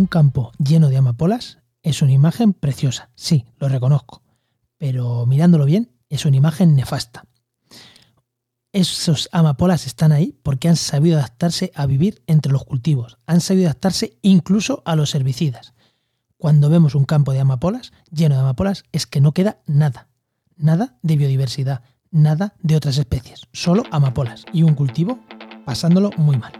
Un campo lleno de amapolas es una imagen preciosa, sí, lo reconozco, pero mirándolo bien es una imagen nefasta. Esos amapolas están ahí porque han sabido adaptarse a vivir entre los cultivos, han sabido adaptarse incluso a los herbicidas. Cuando vemos un campo de amapolas lleno de amapolas es que no queda nada, nada de biodiversidad, nada de otras especies, solo amapolas y un cultivo pasándolo muy mal.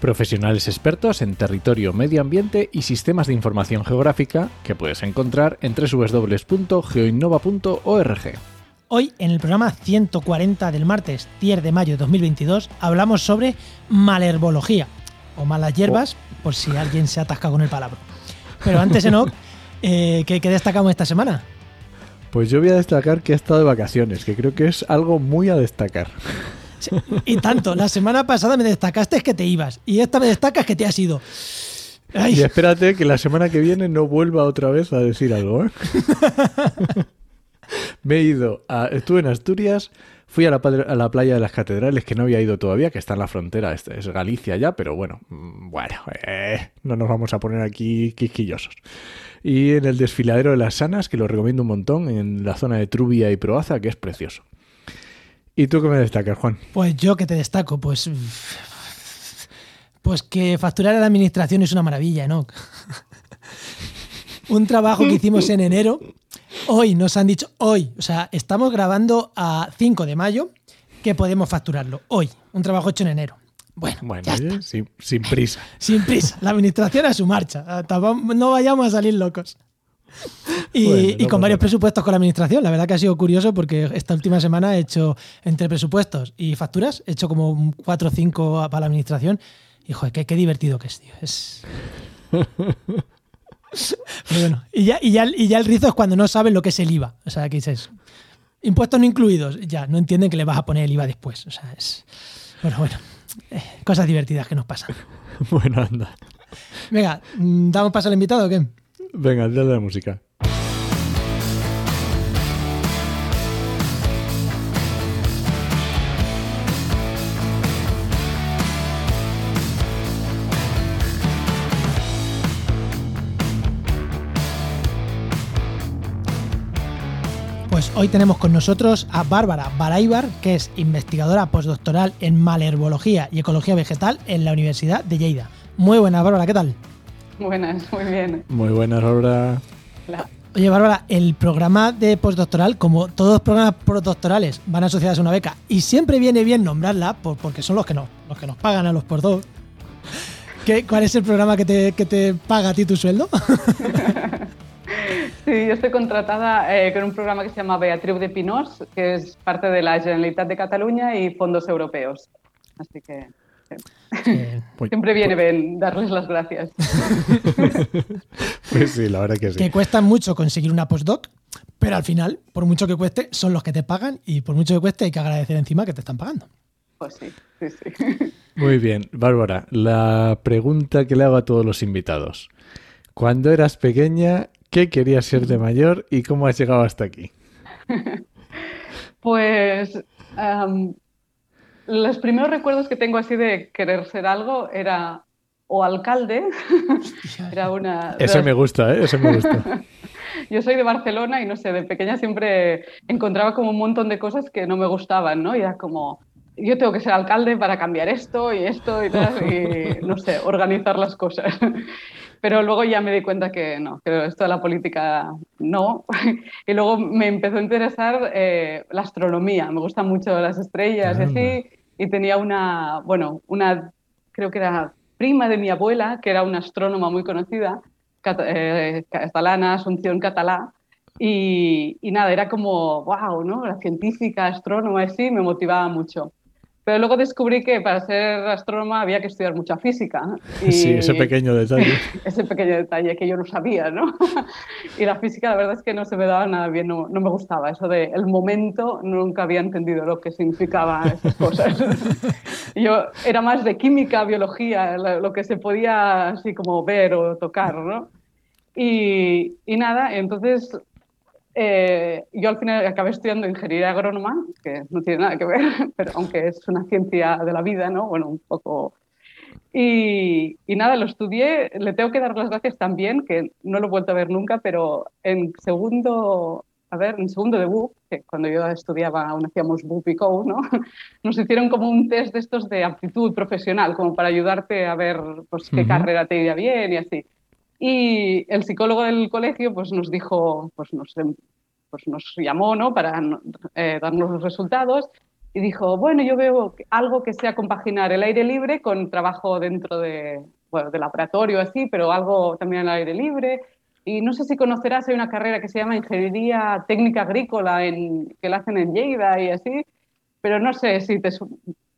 Profesionales expertos en territorio, medio ambiente y sistemas de información geográfica que puedes encontrar en www.geoinnova.org. Hoy, en el programa 140 del martes 10 de mayo de 2022, hablamos sobre malherbología o malas hierbas, por si alguien se atasca con el palabra. Pero antes, Enoc, eh, ¿qué, ¿qué destacamos esta semana? Pues yo voy a destacar que he estado de vacaciones, que creo que es algo muy a destacar. Y tanto, la semana pasada me destacaste que te ibas y esta me destacas que te has ido. Ay. Y espérate que la semana que viene no vuelva otra vez a decir algo. ¿eh? me he ido, a, estuve en Asturias, fui a la, a la, playa de las catedrales que no había ido todavía, que está en la frontera, es, es Galicia ya, pero bueno, bueno, eh, no nos vamos a poner aquí quisquillosos y en el desfiladero de las Sanas, que lo recomiendo un montón, en la zona de Trubia y Proaza, que es precioso. ¿Y tú qué me destacas, Juan? Pues yo que te destaco, pues. Pues que facturar a la administración es una maravilla, ¿no? un trabajo que hicimos en enero. Hoy nos han dicho, hoy, o sea, estamos grabando a 5 de mayo, que podemos facturarlo. Hoy, un trabajo hecho en enero. Bueno, bueno ya está. Sin, sin, prisa. Sin prisa. La administración a su marcha. No vayamos a salir locos. Y, bueno, no y con varios presupuestos con la administración. La verdad que ha sido curioso porque esta última semana he hecho, entre presupuestos y facturas, he hecho como 4 o 5 para la administración. Y joder, qué, qué divertido que es, tío. Es. Pero bueno, y ya, y, ya, y ya el rizo es cuando no saben lo que es el IVA. O sea, que dices, impuestos no incluidos. Ya, no entienden que le vas a poner el IVA después. O sea, es. Bueno, bueno. Eh, cosas divertidas que nos pasan. bueno, anda. Venga, ¿damos paso al invitado o qué? Venga, dale la música. Pues hoy tenemos con nosotros a Bárbara Baraibar, que es investigadora postdoctoral en malherbología y ecología vegetal en la Universidad de Lleida. Muy buenas, Bárbara, ¿qué tal? Buenas, muy bien. Muy buenas, Bárbara. Oye, Bárbara, el programa de postdoctoral, como todos los programas postdoctorales, van asociados a una beca y siempre viene bien nombrarla por, porque son los que, no, los que nos pagan a los postdocs. ¿Qué, ¿Cuál es el programa que te, que te paga a ti tu sueldo? Sí, yo estoy contratada eh, con un programa que se llama Beatriu de Pinós, que es parte de la Generalitat de Cataluña y fondos europeos. Así que sí. siempre viene bien darles las gracias. pues sí, la verdad que sí. Que cuesta mucho conseguir una postdoc, pero al final, por mucho que cueste, son los que te pagan y por mucho que cueste hay que agradecer encima que te están pagando. Pues sí, sí, sí. Muy bien, Bárbara, la pregunta que le hago a todos los invitados. Cuando eras pequeña, ¿Qué querías ser de mayor y cómo has llegado hasta aquí? Pues um, los primeros recuerdos que tengo así de querer ser algo era o alcalde, era una... Eso me gusta, ¿eh? Eso me gusta. Yo soy de Barcelona y no sé, de pequeña siempre encontraba como un montón de cosas que no me gustaban, ¿no? Y era como, yo tengo que ser alcalde para cambiar esto y esto y tal, y no sé, organizar las cosas. Pero luego ya me di cuenta que no, que esto de la política no. Y luego me empezó a interesar eh, la astronomía. Me gustan mucho las estrellas y así. Y tenía una, bueno, una, creo que era prima de mi abuela, que era una astrónoma muy conocida, eh, catalana, Asunción Catalá. Y, y, nada, era como, wow, ¿no? La científica, astrónoma, así, me motivaba mucho. Pero luego descubrí que para ser astrónoma había que estudiar mucha física. Y sí, ese pequeño detalle. ese pequeño detalle que yo no sabía, ¿no? y la física, la verdad es que no se me daba nada bien, no, no me gustaba. Eso de el momento, nunca había entendido lo que significaba esas cosas. yo era más de química, biología, lo que se podía así como ver o tocar, ¿no? Y, y nada, entonces eh, yo al final acabé estudiando ingeniería agrónoma, que no tiene nada que ver, pero aunque es una ciencia de la vida, ¿no? Bueno, un poco... Y, y, nada, lo estudié, le tengo que dar las gracias también, que no lo he vuelto a ver nunca, pero en segundo, a ver, en segundo de BUP, que cuando yo estudiaba aún hacíamos BUP y CO, ¿no? Nos hicieron como un test de estos de aptitud profesional, como para ayudarte a ver pues, qué carrera te iría bien y así. Y el psicólogo del colegio pues, nos dijo, pues nos, pues nos llamó ¿no? para eh, darnos los resultados y dijo, bueno, yo veo algo que sea compaginar el aire libre con trabajo dentro de, bueno, laboratorio, así, pero algo también al aire libre. Y no sé si conocerás, hay una carrera que se llama Ingeniería Técnica Agrícola en, que la hacen en Lleida y así, pero no sé si te,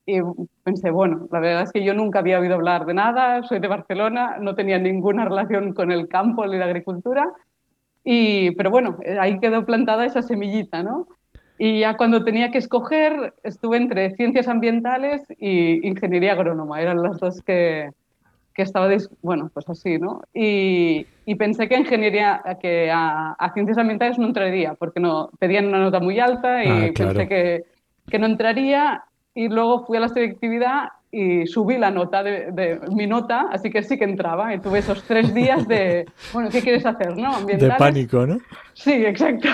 y pensé, bueno, la verdad es que yo nunca había oído hablar de nada, soy de Barcelona, no tenía ninguna relación con el campo ni la agricultura, y, pero bueno, ahí quedó plantada esa semillita, ¿no? Y ya cuando tenía que escoger, estuve entre ciencias ambientales y ingeniería agrónoma, eran las dos que, que estaba, bueno, pues así, ¿no? Y, y pensé que ingeniería, que a, ciencias ambientales no entraría, porque no, pedían una nota muy alta y ah, pensé que, que no entraría y luego fui a la selectividad y subí la nota de, mi nota, así que sí que entraba y tuve esos tres días de, bueno, ¿qué quieres hacer? ¿no? De pánico, ¿no? Sí, exacto.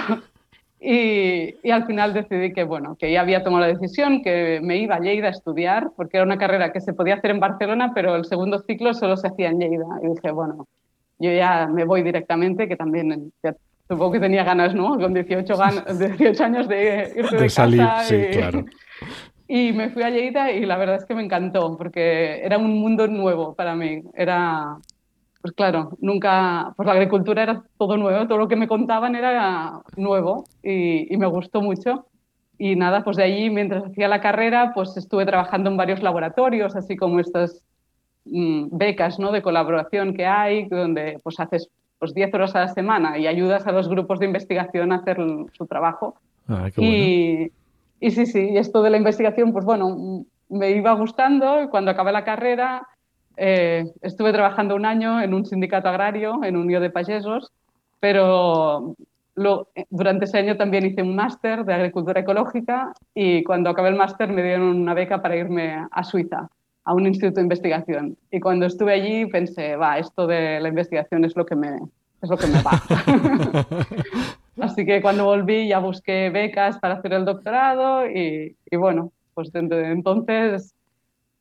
Y, y, al final decidí que, bueno, que ya había tomado la decisión, que me iba a Lleida a estudiar, porque era una carrera que se podía hacer en Barcelona, pero el segundo ciclo solo se hacía en Lleida. Y dije, bueno, yo ya me voy directamente, que también supongo que tenía ganas, ¿no? Con 18, 18 años de irse de, de salir, sí, claro. Y me fui a Lleida y la verdad es que me encantó porque era un mundo nuevo para mí. Era, pues claro, nunca, pues la agricultura era todo nuevo, todo lo que me contaban era nuevo y, y me gustó mucho. Y nada, pues de allí, mientras hacía la carrera, pues estuve trabajando en varios laboratorios, así como estas mm, becas ¿no? de colaboración que hay, donde pues haces pues 10 horas a la semana y ayudas a los grupos de investigación a hacer su trabajo. Ah, qué bueno. y, y sí, sí, esto de la investigación, pues bueno, me iba gustando cuando acabé la carrera eh, estuve trabajando un año en un sindicato agrario, en Unión de Payesos, pero lo, durante ese año también hice un máster de agricultura ecológica y cuando acabé el máster me dieron una beca para irme a Suiza, a un instituto de investigación. Y cuando estuve allí pensé, va, esto de la investigación es lo que me, es lo que me va. Así que cuando volví ya busqué becas para hacer el doctorado y, bueno, pues desde entonces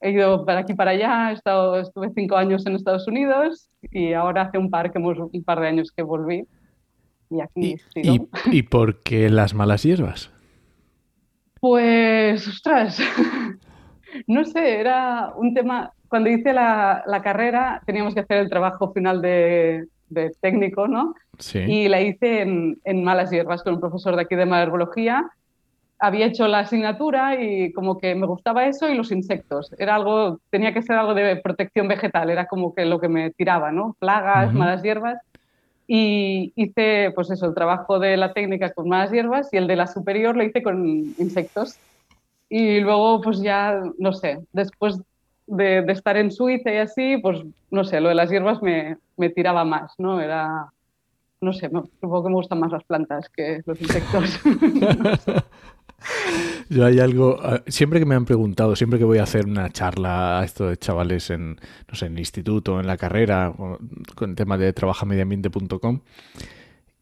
he ido para aquí para allá, he estado, estuve cinco años en Estados Unidos y ahora hace un par, que hemos, un par de años que volví. Y aquí ¿Y, ¿Y, por qué las malas hierbas? Pues, ostras, no sé, era un tema, cuando hice la, la carrera teníamos que hacer el trabajo final de, de técnico, ¿no? Y la hice en, en, malas hierbas con un profesor de aquí de malherbología. Había hecho la asignatura y como que me gustaba eso y los insectos. Era algo, tenía que ser algo de protección vegetal, era como que lo que me tiraba, ¿no? Plagas, malas hierbas. Y hice, pues eso, el trabajo de la técnica con malas hierbas y el de la superior lo hice con insectos. Y luego, pues ya, no sé, después de, de, estar en Suiza y así, pues no sé, lo de las hierbas me, me tiraba más, ¿no? Era, no sé, supongo que me gustan más las plantas que los insectos. Yo hay algo, siempre que me han preguntado, siempre que voy a hacer una charla a esto de chavales en, no sé, en el instituto, en la carrera, con el tema de trabajamediambiente.com,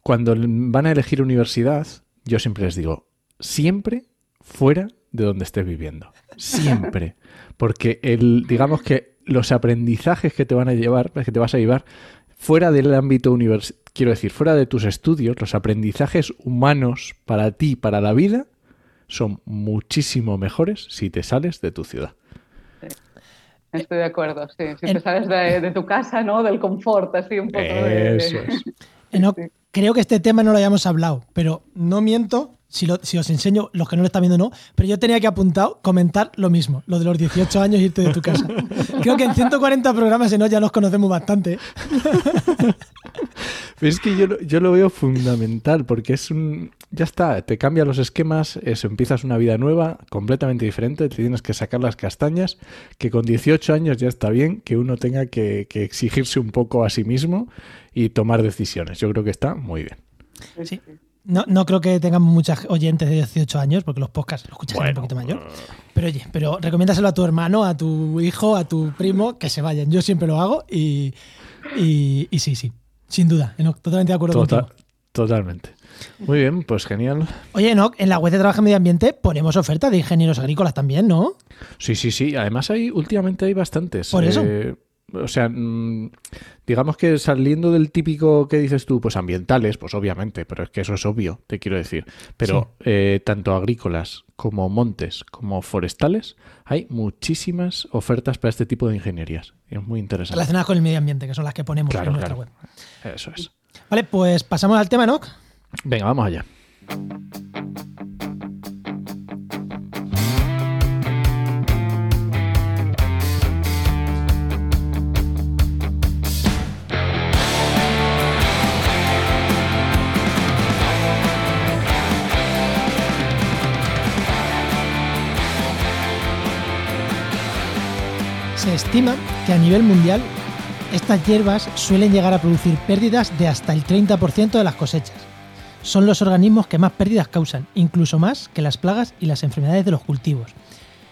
cuando van a elegir universidad, yo siempre les digo, siempre fuera de donde estés viviendo. Siempre. Porque el, digamos que los aprendizajes que te van a llevar, que te vas a llevar fuera del ámbito universitario, quiero decir, fuera de tus estudios, los aprendizajes humanos para ti, para la vida, son muchísimo mejores si te sales de tu ciudad. Estoy de acuerdo, sí. Si te sales de, tu casa, ¿no? Del confort, así un poco. Eso es. creo que este tema no lo hayamos hablado, pero no miento Si, lo- si os enseño, los que no lo están viendo no, pero yo tenía que apuntado comentar lo mismo, lo de los 18 años irte de tu casa. Creo que en 140 programas en hoy ya nos conocemos bastante. Pero es que yo, lo- yo lo veo fundamental porque es un... Ya está, te cambian los esquemas, eso, empiezas una vida nueva, completamente diferente, te tienes que sacar las castañas, que con 18 años ya está bien que uno tenga que, que exigirse un poco a sí mismo y tomar decisiones. Yo creo que está muy bien. Sí. No, no creo que tengamos muchas oyentes de 18 años, porque los podcasts los escuchas gente un poquito mayor. Pero oye, pero recomiéndaselo a tu hermano, a tu hijo, a tu primo, que se vayan. Yo siempre lo hago y, y, y sí, sí, sin duda. Totalmente de acuerdo Tota- contigo. totalmente. Muy bien, pues genial. Oye, Enoch, en la web de Trabajo y Medio Ambiente ponemos ofertas de ingenieros agrícolas también, ¿no? Sí, sí, sí. Además, hay, últimamente hay bastantes. Por eso. Eh, o sea, mm, digamos que saliendo del típico que dices tú, pues ambientales, pues obviamente, pero es que eso es obvio, te quiero decir. Pero eh, tanto agrícolas como montes como forestales, hay muchísimas ofertas para este tipo de ingenierías. Es muy interesante. Relacionadas con el medio ambiente, que son las que ponemos Claro, en nuestra claro. web. Eso es. Vale, pues pasamos al tema, Enoch. Venga, vamos allá. Estima que a nivel mundial estas hierbas suelen llegar a producir pérdidas de hasta el 30% de las cosechas. Son los organismos que más pérdidas causan, incluso más que las plagas y las enfermedades de los cultivos.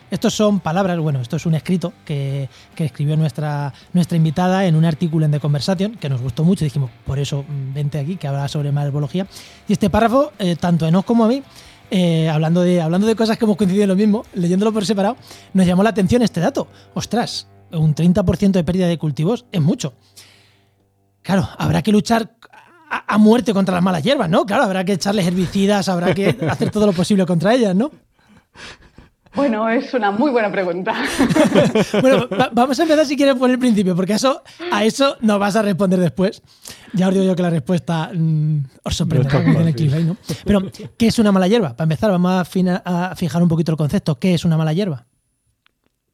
Estos son palabras, bueno, esto es un escrito que, que escribió nuestra, nuestra invitada en un artículo en The Conversation que nos gustó mucho. Dijimos, por eso mm, vente aquí, que habla sobre malherbología. Y este párrafo, eh, tanto a Enoch como a mí, eh, hablando, de, hablando de cosas que hemos coincidido en lo mismo, leyéndolo por separado, nos llamó la atención este dato. Ostras, un 30% de pérdida de cultivos es mucho. Claro, habrá que luchar a, a muerte contra las malas hierbas, ¿no? Claro, habrá que echarles herbicidas, habrá que hacer todo lo posible contra ellas, ¿no? Bueno, es una muy buena pregunta. Bueno, va- vamos a empezar si quieres por el principio, porque eso, a eso nos vas a responder después. Ya os digo yo que la respuesta mm, os sorprenderá, No en el clickbait, ¿no? Pero, ¿qué es una mala hierba? Para empezar, vamos a, fina- a fijar un poquito el concepto. ¿Qué es una mala hierba?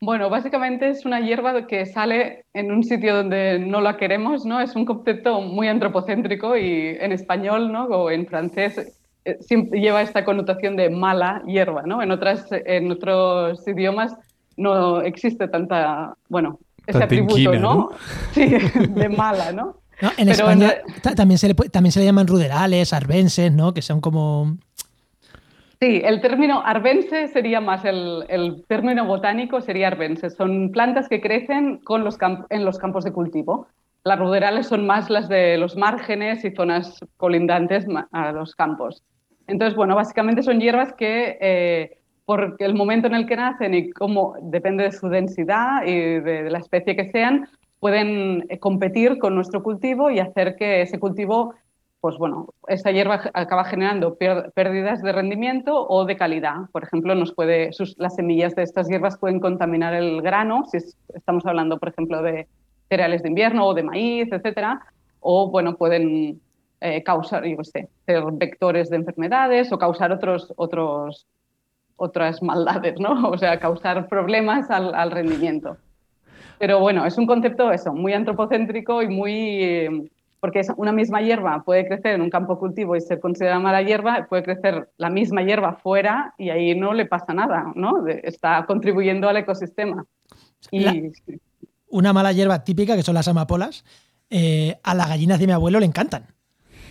Bueno, básicamente es una hierba que sale en un sitio donde no la queremos, ¿no? Es un concepto muy antropocéntrico y en español, ¿no? O en francés eh, siempre lleva esta connotación de mala hierba, ¿no? En otras, en otros idiomas no existe tanta, bueno, ese Tanta atributo, inquina, ¿no? ¿no? Sí, de mala, ¿no? ¿No? En Pero España en también, se le, pu- también se le llaman ruderales, arbenses, ¿no? Que son como... Sí, el término arbense sería más el, término botánico sería arbense. Son plantas que crecen en los campos de cultivo. Las ruderales son más las de los márgenes y zonas colindantes a los campos. Entonces, bueno, básicamente son hierbas que eh, por el momento en el que nacen y cómo depende de su densidad y de, de la especie que sean, pueden eh, competir con nuestro cultivo y hacer que ese cultivo pues bueno, esta hierba acaba generando pérdidas de rendimiento o de calidad. Por ejemplo, nos puede, las semillas de estas hierbas pueden contaminar el grano, si es- estamos hablando, por ejemplo, de cereales de invierno o de maíz, etcétera, o bueno, pueden eh, causar, yo sé, ser vectores de enfermedades o causar otros, otros, otras maldades, ¿no? O sea, causar problemas al rendimiento. Pero bueno, es un concepto eso, muy antropocéntrico y muy... porque es una misma hierba puede crecer en un campo cultivo y ser considerada mala hierba, puede crecer la misma hierba fuera y ahí no le pasa nada, ¿no? Está contribuyendo al ecosistema. Y La- Una mala hierba típica, que son las amapolas, eh, a las gallinas de mi abuelo le encantan.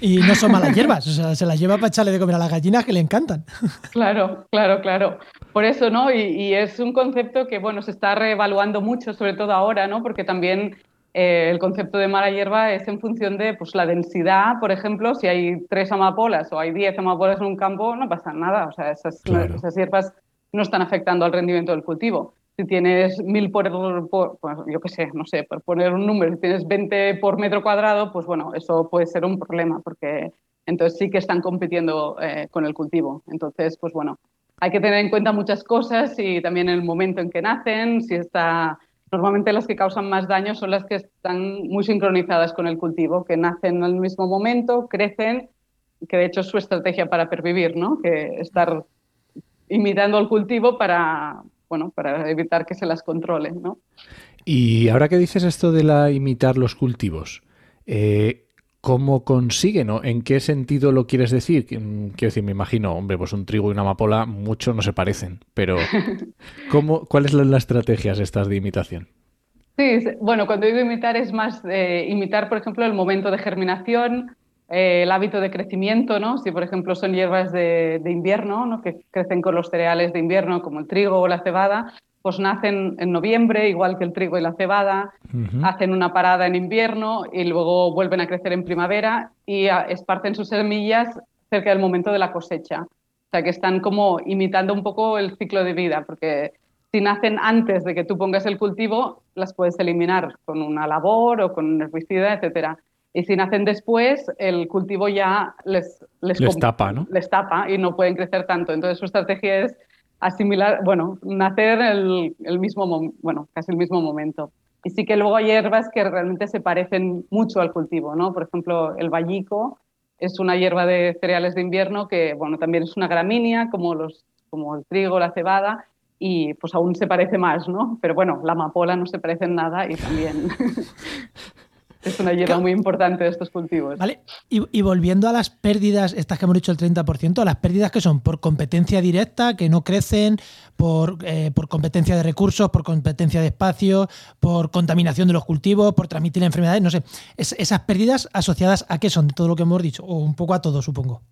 Y no son malas hierbas, o sea, se las lleva para echarle de comer a las gallinas que le encantan. Claro, claro, claro. Por eso, ¿no? Y, y es un concepto que, bueno, se está reevaluando mucho, sobre todo ahora, ¿no? Porque también eh, el concepto de mala hierba es en función de pues, la densidad, por ejemplo, si hay tres amapolas o hay diez amapolas en un campo, no pasa nada. O sea, esas, Claro. esas hierbas no están afectando al rendimiento del cultivo. Si tienes mil por, por- pues, yo qué sé, no sé, por poner un número, si tienes 20 por metro cuadrado, pues bueno, eso puede ser un problema porque entonces sí que están compitiendo eh, con el cultivo. Entonces, pues bueno, hay que tener en cuenta muchas cosas y también el momento en que nacen, si está... Normalmente las que causan más daño son las que están muy sincronizadas con el cultivo, que nacen al mismo momento, crecen que de hecho es su estrategia para pervivir, ¿no? Que estar imitando el cultivo para, bueno, para evitar que se las controlen, ¿no? Y ahora que dices esto de la imitar los cultivos, eh, ¿cómo consiguen o en qué sentido lo quieres decir? Quiero decir, me imagino, hombre, pues un trigo y una amapola mucho no se parecen, pero ¿cómo, ¿cuáles son las estrategias estas de imitación? Sí, bueno, cuando digo imitar es más imitar, por ejemplo, el momento de germinación, eh, el hábito de crecimiento, ¿no? Si, por ejemplo, son hierbas de, invierno, ¿no? que crecen con los cereales de invierno, como el trigo o la cebada, pues nacen en noviembre, igual que el trigo y la cebada, hacen una parada en invierno y luego vuelven a crecer en primavera y esparcen sus semillas cerca del momento de la cosecha. O sea, que están como imitando un poco el ciclo de vida, porque si nacen antes de que tú pongas el cultivo, las puedes eliminar con una labor o con un herbicida, etcétera. Y si nacen después, el cultivo ya les, les, tapa, ¿no? Les tapa y no pueden crecer tanto. Entonces su estrategia es asimilar, bueno, nacer el, el mismo, bueno, casi el mismo momento. Y sí que luego hay hierbas que realmente se parecen mucho al cultivo, ¿no? Por ejemplo, el vallico es una hierba de cereales de invierno que, bueno, también es una gramínea como, los, como el trigo, la cebada, y pues aún se parece más, ¿no? Pero bueno, la amapola no se parece en nada y también es una hierba muy importante de estos cultivos. Vale, y, volviendo a las pérdidas, estas que hemos dicho el 30%, las pérdidas que son por competencia directa, que no crecen, por, eh, por competencia de recursos, por competencia de espacio, por contaminación de los cultivos, por transmitir enfermedades, no sé, esas pérdidas asociadas a qué son de todo lo que hemos dicho, o un poco a todo, supongo.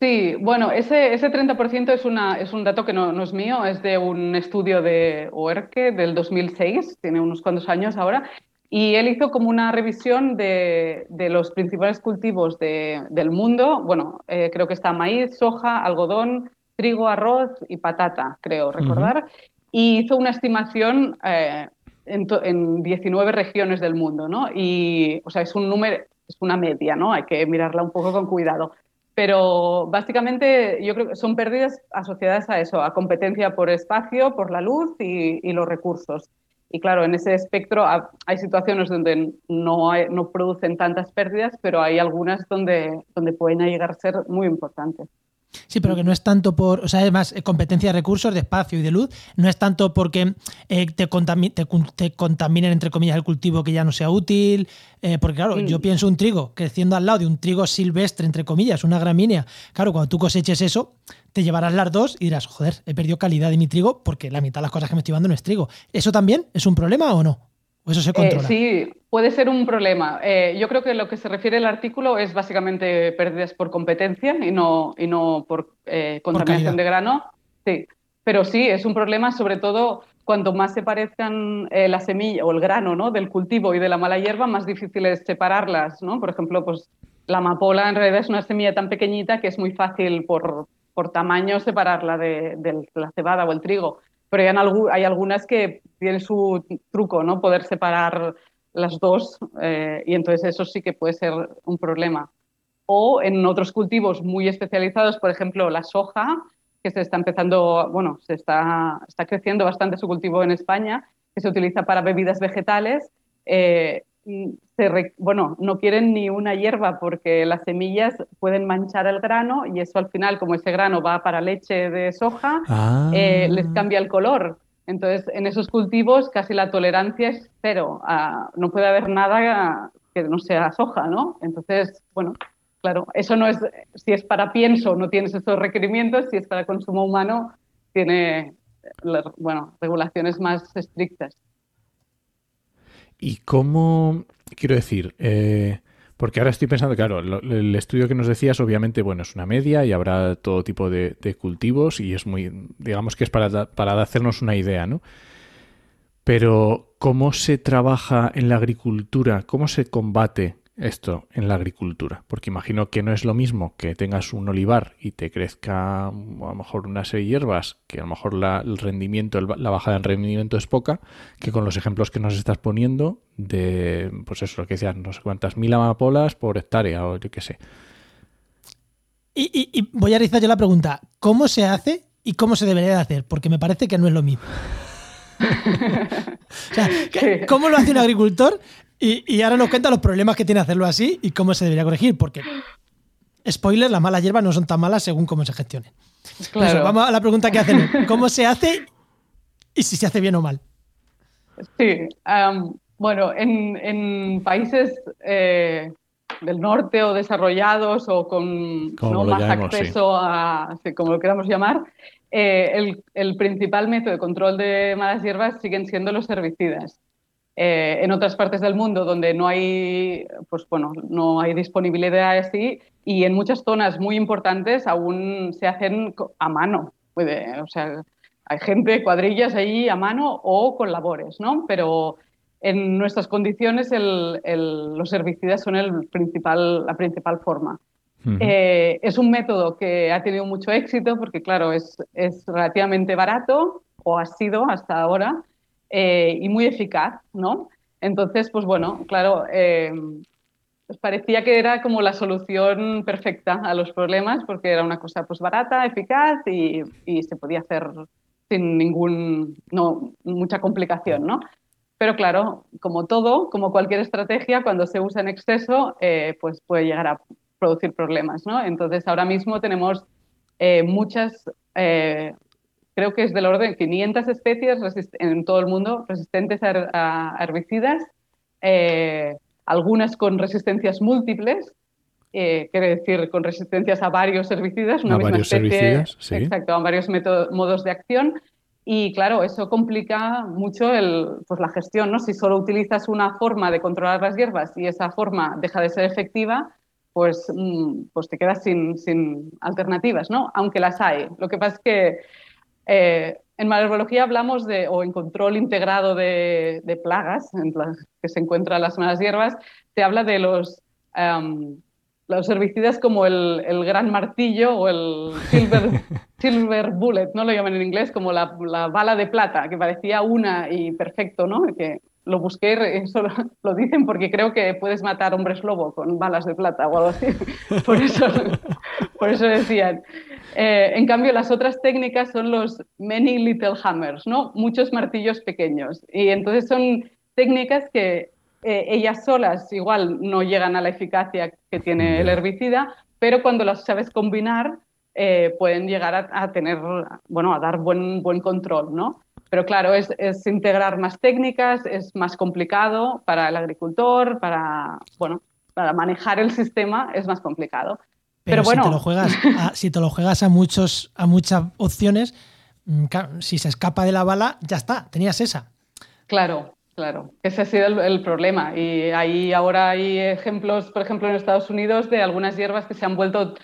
Sí, bueno, ese, ese 30% es, una, es un dato que no, no, es mío, es de un estudio de OERCE del 2006, tiene unos cuantos años ahora, y él hizo como una revisión de, de los principales cultivos de, del mundo. Bueno, eh, creo que está maíz, soja, algodón, trigo, arroz y patata, creo recordar. Y hizo una estimación eh, en, en, 19 regiones del mundo, ¿no? Y, o sea, es un número, es una media, ¿no? Hay que mirarla un poco con cuidado. Pero básicamente yo creo que son pérdidas asociadas a eso, a competencia por espacio, por la luz y, y los recursos. Y claro, en ese espectro hay situaciones donde no, no producen tantas pérdidas, pero hay algunas donde, donde pueden llegar a ser muy importantes. Sí, pero que no es tanto por, o sea, además, eh, competencia de recursos, de espacio y de luz, no es tanto porque eh, te, te, contaminen, entre comillas, el cultivo que ya no sea útil, eh, porque claro, yo mm. pienso un trigo creciendo al lado de un trigo silvestre, entre comillas, una gramínea, claro, cuando tú coseches eso, te llevarás las dos y dirás, joder, he perdido calidad de mi trigo porque la mitad de las cosas que me estoy llevando no es trigo. ¿Eso también es un problema o no? ¿O eso se eh, controla? sí, puede ser un problema. Eh, yo creo que lo que se refiere el artículo es básicamente pérdidas por competencia y no, y no por eh, contaminación de grano. Sí, pero sí, es un problema sobre todo cuanto más se parezcan la semilla o el grano ¿no? del cultivo y de la mala hierba, más difícil es separarlas. ¿no? Por ejemplo, pues la amapola en realidad es una semilla tan pequeñita que es muy fácil por, por tamaño separarla de, la cebada o el trigo. Pero hay, hay, algunas que tienen su truco, ¿no? Poder separar las dos eh, y entonces eso sí que puede ser un problema. O en otros cultivos muy especializados, por ejemplo, la soja, que se está empezando, bueno, se está, está creciendo bastante su cultivo en España, que se utiliza para bebidas vegetales. Eh, bueno, no quieren ni una hierba porque las semillas pueden manchar el grano y eso al final, como ese grano va para leche de soja, eh, les ah. cambia el color. Entonces, en esos cultivos casi la tolerancia es cero. Ah, no puede haber nada que no sea soja, ¿no? Entonces, bueno, claro, eso no es, si es para pienso, no tienes esos requerimientos, si es para consumo humano, tiene, bueno, regulaciones más estrictas. ¿Y cómo, quiero decir, eh, porque ahora estoy pensando, claro, el estudio que nos decías, obviamente, bueno, es una media y habrá todo tipo de, cultivos y es muy, digamos que es para, para hacernos una idea, ¿no? Pero, ¿cómo se trabaja en la agricultura? ¿Cómo se combate esto en la agricultura? Porque imagino que no es lo mismo que tengas un olivar y te crezca a lo mejor una serie de hierbas, que a lo mejor la, el rendimiento, la bajada en rendimiento es poca, que con los ejemplos que nos estás poniendo de, pues eso, lo que decías, no sé cuántas mil amapolas por hectárea o yo qué sé. Y, voy a realizar yo la pregunta, ¿cómo se hace y cómo se debería de hacer? Porque me parece que no es lo mismo. o sea, ¿cómo lo hace un agricultor y, ahora nos cuenta los problemas que tiene hacerlo así y cómo se debería corregir, porque spoiler, las malas hierbas no son tan malas según cómo se gestionen. Claro. Eso, vamos a la pregunta que hacen. ¿Cómo se hace y si se hace bien o mal? Sí, am, bueno, en, en países eh, del norte o desarrollados o con más llamemos, sí. acceso a, sí, como lo queramos llamar, eh, el, el principal método de control de malas hierbas siguen siendo los herbicidas. Eh, en otras partes del mundo donde no hay, pues bueno, no hay disponibilidad así y en muchas zonas muy importantes aún se hacen a mano. Puede, o sea, hay gente, cuadrillas ahí a mano o con labores, ¿no? Pero en nuestras condiciones el- el- los herbicidas son el principal, la principal forma. Eh, es un método que ha tenido mucho éxito porque, claro, es, es relativamente barato o ha sido hasta ahora eh, y muy eficaz, ¿no? Entonces, pues bueno, claro, eh, pues parecía que era como la solución perfecta a los problemas porque era una cosa pues barata, eficaz y, y se podía hacer sin ningún, no, mucha complicación, ¿no? Pero claro, como todo, como cualquier estrategia, cuando se usa en exceso, eh, pues puede llegar a producir problemas, ¿no? Entonces ahora mismo tenemos eh, muchas, eh, creo que es del orden de 500 especies en todo el mundo resistentes a herbicidas, eh, algunas con resistencias múltiples, eh, quiere decir con resistencias a varios herbicidas, una A misma varios especie, herbicidas, sí. exacto, a varios métodos, modos de acción. Y claro, eso complica mucho el, pues, la gestión, ¿no? Si solo utilizas una forma de controlar las hierbas y esa forma deja de ser efectiva, pues, mm, pues te quedas sin, sin alternativas, ¿no? Aunque las hay. Lo que pasa es que eh, en malherbología hablamos de, o en control integrado de, de plagas, en las que se encuentran las malas hierbas, se habla de los, em, los herbicidas como el, el gran martillo o el silver, silver bullet, ¿no? Lo llaman en inglés, como la, la bala de plata, que parecía una y perfecto, ¿no? Que lo busqué, eso lo, lo dicen porque creo que puedes matar hombres lobo con balas de plata o algo así. Por eso, por eso decían. Eh, en cambio, las otras técnicas son los many little hammers, ¿no? Muchos martillos pequeños. Y entonces son técnicas que eh, ellas solas igual no llegan a la eficacia que tiene el herbicida, pero cuando las sabes combinar eh, pueden llegar a, a tener, bueno, a dar buen, buen control, ¿no? Pero claro, es, es integrar más técnicas, es más complicado para el agricultor, para, bueno, para manejar el sistema es más complicado. Pero, Pero bueno. si te lo juegas a, si te lo juegas a muchos a muchas opciones, mm, si se escapa de la bala, ya está, tenías esa. Claro, claro. Ese ha sido el, el problema. Y ahí ahora hay ejemplos, por ejemplo, en Estados Unidos, de algunas hierbas que se han vuelto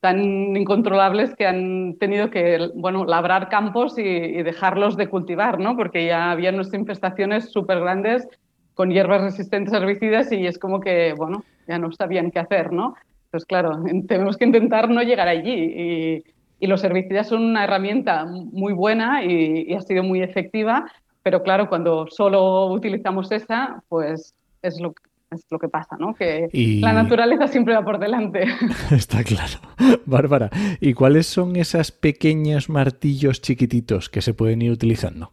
tan incontrolables que han tenido que, bueno, labrar campos y, y dejarlos de cultivar, ¿no? Porque ya había unas infestaciones súper grandes con hierbas resistentes a herbicidas y es como que, bueno, ya no sabían qué hacer, ¿no? Pues claro, tenemos que intentar no llegar allí y, y los herbicidas son una herramienta muy buena y, y ha sido muy efectiva, pero claro, cuando solo utilizamos esa, pues es lo, es lo que pasa, ¿no? Que Y- la naturaleza siempre va por delante. Está claro. Bárbara, ¿y cuáles son esos pequeños martillos chiquititos que se pueden ir utilizando?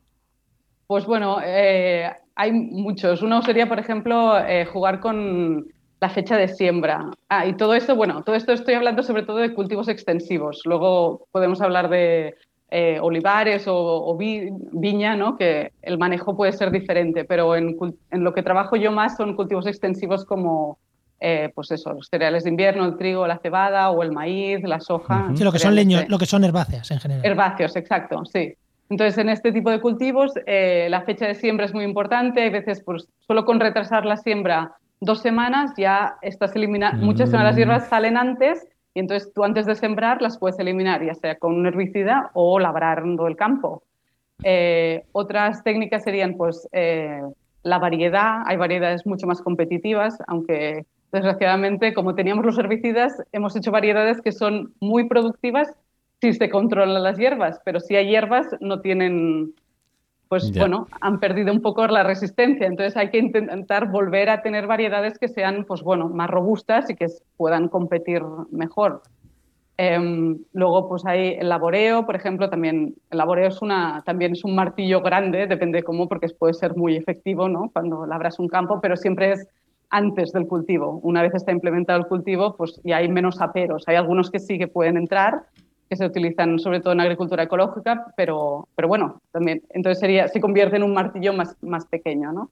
Pues bueno, eh, hay muchos. Uno sería, por ejemplo, eh, jugar con la fecha de siembra. Ah, y todo esto, bueno, todo esto estoy hablando sobre todo de cultivos extensivos. Luego podemos hablar de eh, olivares o, o vi- viña, ¿no? Que el manejo puede ser diferente, pero en, lo que trabajo yo más son cultivos extensivos como, eh, pues eso, los cereales de invierno, el trigo, la cebada o el maíz, la soja. Sí, lo que son leños, lo que son herbáceas en general. Herbáceos, exacto, sí. Entonces, en este tipo de cultivos, eh, la fecha de siembra es muy importante. Hay veces, pues, solo con retrasar la siembra dos semanas, ya estás eliminando. Muchas de las Mm. hierbas salen antes y entonces tú antes de sembrar las puedes eliminar, ya sea con un herbicida o labrando el campo. Eh, otras técnicas serían, pues, eh, la variedad. Hay variedades mucho más competitivas, aunque desgraciadamente, como teníamos los herbicidas, hemos hecho variedades que son muy productivas si se controlan las hierbas, pero si hay hierbas no tienen, pues Ya. bueno, han perdido un poco la resistencia. Entonces hay que intentar volver a tener variedades que sean, pues bueno, más robustas y que puedan competir mejor. Em, luego, pues hay el laboreo, por ejemplo, también el laboreo es una, también es un martillo grande, depende de cómo, porque puede ser muy efectivo, ¿no? Cuando labras un campo, pero siempre es antes del cultivo. Una vez está implementado el cultivo, pues ya hay menos aperos. Hay algunos que sí que pueden entrar, que se utilizan sobre todo en agricultura ecológica, pero, pero bueno, también, entonces sería, se convierte en un martillo más, más pequeño, ¿no?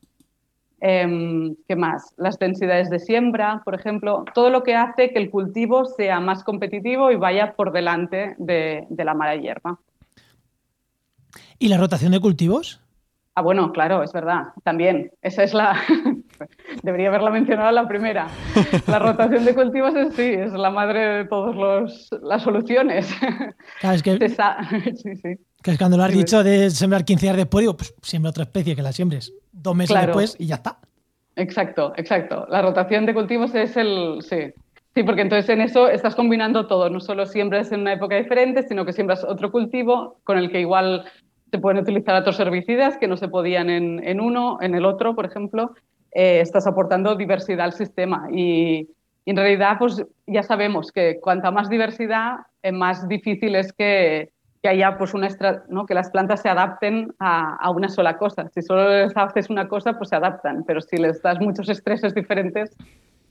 Em, ¿Qué más? Las densidades de siembra, por ejemplo, todo lo que hace que el cultivo sea más competitivo y vaya por delante de, de la mala hierba. ¿Y la rotación de cultivos? Ah, bueno, claro, es verdad, también. Esa es la. Debería haberla mencionado la primera. La rotación de cultivos es sí, es la madre de todas las soluciones. Claro, es que, sí, sí. que es cuando lo has dicho de sembrar 15 días después, digo, pues siembra otra especie que la siembres dos meses después y ya está. Exacto, exacto. La rotación de cultivos es el. Sí. Sí, porque entonces en eso estás combinando todo, no solo siembras en una época diferente, sino que siembras otro cultivo con el que igual se pueden utilizar otros herbicidas que no se podían en, uno, en el otro, por ejemplo. Eh, estás aportando diversidad al sistema y, en realidad pues ya sabemos que cuanta más diversidad, eh, más difícil es que, que haya pues una ¿no? que las plantas se adapten a, a, una sola cosa. Si solo les haces una cosa, pues se adaptan, pero si les das muchos estreses diferentes,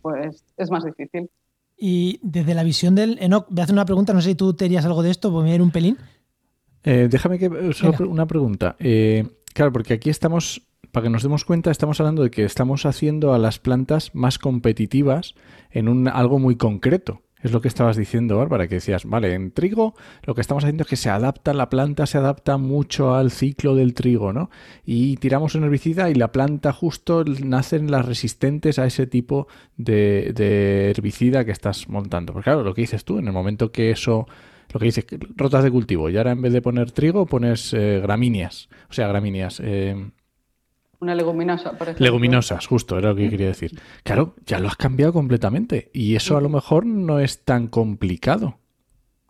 pues es más difícil. Y desde la visión del Enoch, voy a hacer una pregunta, no sé si tú te algo de esto, voy a ir un pelín. Eh, déjame que una pregunta. Eh, claro, porque aquí estamos, para que nos demos cuenta, estamos hablando de que estamos haciendo a las plantas más competitivas en un, algo muy concreto. Es lo que estabas diciendo, Bárbara, que decías, vale, en trigo lo que estamos haciendo es que se adapta, la planta se adapta mucho al ciclo del trigo, ¿no? Y tiramos un herbicida y la planta justo nacen las resistentes a ese tipo de, de herbicida que estás montando. Porque claro, lo que dices tú, en el momento que eso lo que dice, rotas de cultivo. Y ahora en vez de poner trigo, pones eh, gramíneas. O sea, gramíneas. Eh, una leguminosa, por ejemplo. Leguminosas, justo, era lo que quería decir. Claro, ya lo has cambiado completamente. Y eso a lo mejor no es tan complicado.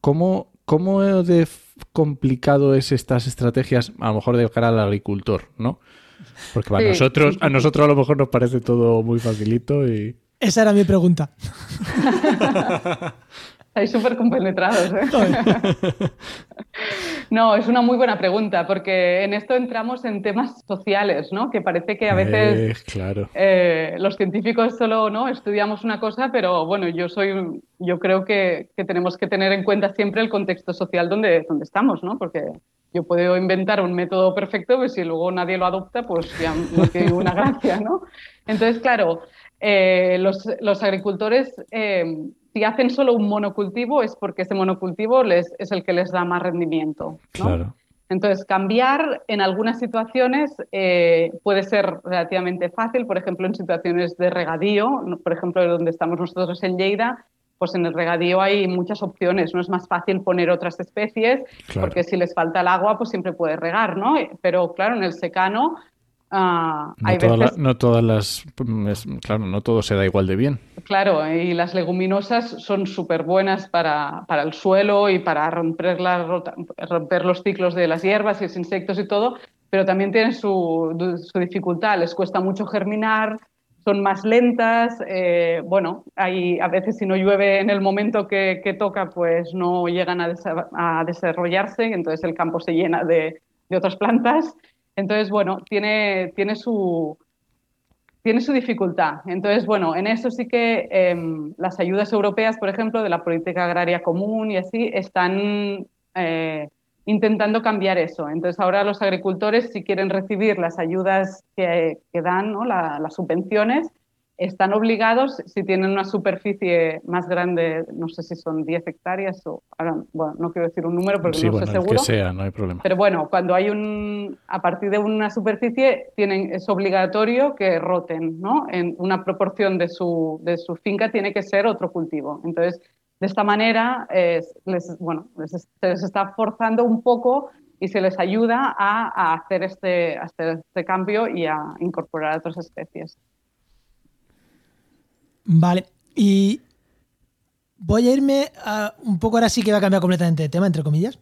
¿Cómo, cómo de complicado es estas estrategias, a lo mejor de cara al agricultor, ¿no? Porque para nosotros, a nosotros a lo mejor nos parece todo muy facilito y. Esa era mi pregunta. Estáis súper compenetrados. ¿eh? no, es una muy buena pregunta, porque en esto entramos en temas sociales, ¿no? Que parece que a veces claro. Eh, los científicos solo ¿no? estudiamos una cosa, pero bueno, yo soy, yo creo que, que, tenemos que tener en cuenta siempre el contexto social donde, donde estamos, ¿no? Porque yo puedo inventar un método perfecto, pero si luego nadie lo adopta, pues ya no tiene una gracia, ¿no? Entonces, claro, eh, los, los, agricultores si hacen solo un monocultivo es porque ese monocultivo les, es el que les da más rendimiento. Claro. Entonces, cambiar en algunas situaciones eh, puede ser relativamente fácil, por ejemplo, en situaciones de regadío, por ejemplo, donde estamos nosotros en Lleida, pues en el regadío hay muchas opciones, no es más fácil poner otras especies, porque si les falta el agua, pues siempre puedes regar, ¿no? Pero claro, en el secano Ah, no, todas las. claro, no todo se da igual de bien. Claro, y las leguminosas son súper buenas para, para, el suelo y para romper, romper los ciclos de las hierbas y los insectos y todo, pero también tienen su, su dificultad. Les cuesta mucho germinar, son más lentas. Eh, bueno, hay, a veces si no llueve en el momento que, que toca, pues no llegan a, a desarrollarse, entonces el campo se llena de, de otras plantas. Entonces, bueno, tiene, tiene, su, tiene su dificultad. Entonces, bueno, en eso sí que em, las ayudas europeas, por ejemplo, de la política agraria común y así, están eh, intentando cambiar eso. Entonces, ahora los agricultores, si quieren recibir las ayudas que, dan, ¿no? las subvenciones, están obligados, si tienen una superficie más grande, no sé si son 10 hectáreas o, bueno, no quiero decir un número porque no sé seguro. que sea, no hay problema. Pero bueno, cuando hay un, a partir de una superficie, tienen, es obligatorio que roten, ¿no? En una proporción de su, de su finca tiene que ser otro cultivo. Entonces, de esta manera, les, bueno, les, se les está forzando un poco y se les ayuda a, a hacer, este, a hacer este cambio y a incorporar otras especies. Vale, y voy a irme a un poco ahora sí que va a cambiar completamente de tema, entre comillas.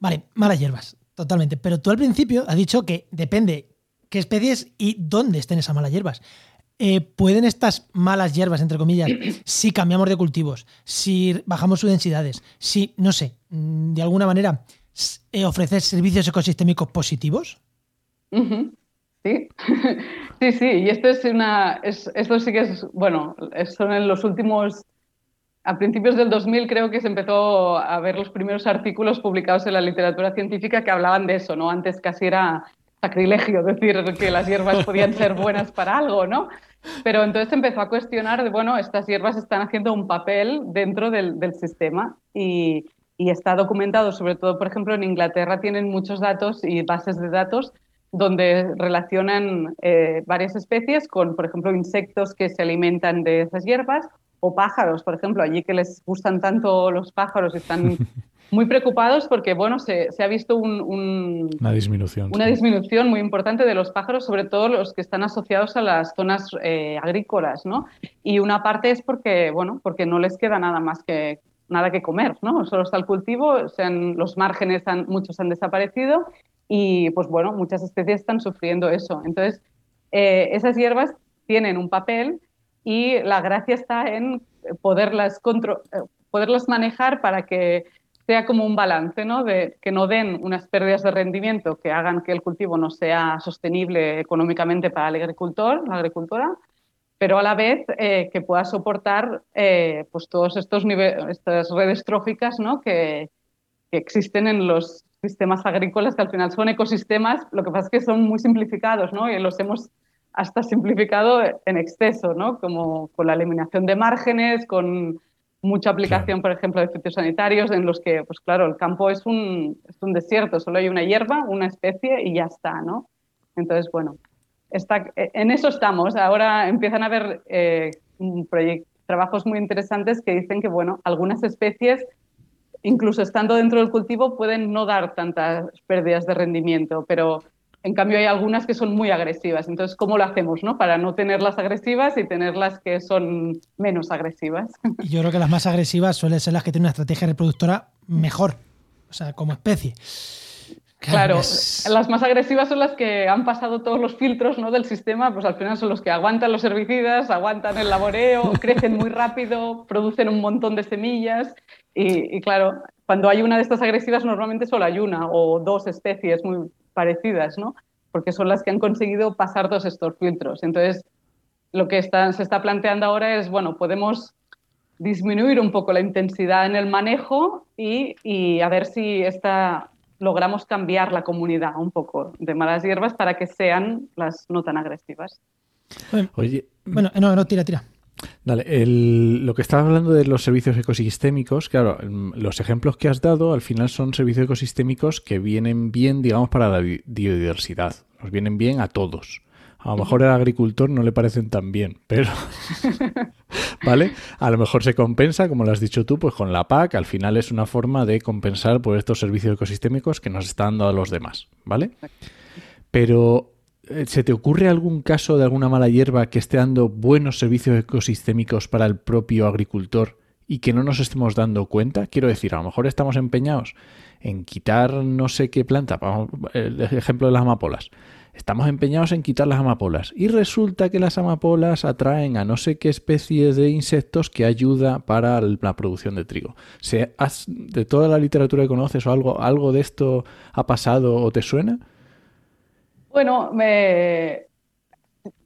Vale, malas hierbas, totalmente. Pero tú al principio has dicho que depende qué especies y dónde estén esas malas hierbas. Eh, ¿Pueden estas malas hierbas, entre comillas, si cambiamos de cultivos, si bajamos sus densidades, si, no sé, mm, de alguna manera eh, ofrecer servicios ecosistémicos positivos? Sí, sí, sí, y esto es una, esto sí que es, bueno, son en los últimos, a principios del 2000 creo que se empezó a ver los primeros artículos publicados en la literatura científica que hablaban de eso, ¿no? Antes casi era sacrilegio decir que las hierbas podían ser buenas para algo, ¿no? Pero entonces se empezó a cuestionar, de, bueno, estas hierbas están haciendo un papel dentro del, del sistema y, y está documentado, sobre todo, por ejemplo, en Inglaterra tienen muchos datos y bases de datos donde relacionan eh, varias especies con, por ejemplo, insectos que se alimentan de esas hierbas o pájaros, por ejemplo, allí que les gustan tanto los pájaros, están muy preocupados porque, bueno, se, ha visto una disminución. Una disminución muy importante de los pájaros, sobre todo los que están asociados a las zonas eh, agrícolas, ¿no? Y una parte es porque, bueno, porque no les queda nada más que nada que comer, ¿no? Solo está el cultivo, los márgenes han, muchos han desaparecido y pues bueno, muchas especies están sufriendo eso. Entonces, eh, esas hierbas tienen un papel y la gracia está en poderlas, eh, poderlas manejar para que sea como un balance, ¿no? De que no den unas pérdidas de rendimiento que hagan que el cultivo no sea sostenible económicamente para el agricultor, la agricultora, pero a la vez eh, que pueda soportar pues todos estos estas redes tróficas ¿no? que, que existen en los sistemas agrícolas que al final son ecosistemas, lo que pasa es que son muy simplificados, ¿no? Y los hemos hasta simplificado en exceso, ¿no? Como con la eliminación de márgenes, con mucha aplicación, por ejemplo, de fitosanitarios, en los que, pues claro, el campo es un, es un desierto, solo hay una hierba, una especie y ya está, ¿no? Entonces, bueno, está, en eso estamos. Ahora empiezan a haber eh, trabajos muy interesantes que dicen que, bueno, algunas especies incluso estando dentro del cultivo, pueden no dar tantas pérdidas de rendimiento, pero en cambio hay algunas que son muy agresivas. Entonces, ¿cómo lo hacemos no? para no tenerlas agresivas y tenerlas que son menos agresivas? Yo creo que las más agresivas suelen ser las que tienen una estrategia reproductora mejor, o sea, como especie. Claro, las más agresivas son las que han pasado todos los filtros ¿no? del sistema, pues al final son los que aguantan los herbicidas, aguantan el laboreo, crecen muy rápido, producen un montón de semillas y, claro, cuando hay una de estas agresivas normalmente solo hay una o dos especies muy parecidas, ¿no? Porque son las que han conseguido pasar todos estos filtros. Entonces, lo que se está planteando ahora es, bueno, podemos disminuir un poco la intensidad en el manejo y, y a ver si esta, logramos cambiar la comunidad un poco de malas hierbas para que sean las no tan agresivas. Bueno, Oye, bueno no, no, tira, tira. Dale, lo que estabas hablando de los servicios ecosistémicos, claro, los ejemplos que has dado al final son servicios ecosistémicos que vienen bien, digamos, para la biodiversidad, nos vienen bien a todos. A lo mejor al agricultor no le parecen tan bien, pero ¿vale? A lo mejor se compensa, como lo has dicho tú, pues con la PAC, al final es una forma de compensar por estos servicios ecosistémicos que nos están dando a los demás, ¿vale? Pero eh, ¿Se te ocurre algún caso de alguna mala hierba que esté dando buenos servicios ecosistémicos para el propio agricultor y que no nos estemos dando cuenta? Quiero decir, a lo mejor estamos empeñados en quitar no sé qué planta, el ejemplo de las amapolas. Estamos empeñados en quitar las amapolas y resulta que las amapolas atraen a no sé qué especies de insectos que ayuda para la producción de trigo. ¿De toda la literatura que conoces o algo, algo de esto ha pasado o te suena? Bueno, me...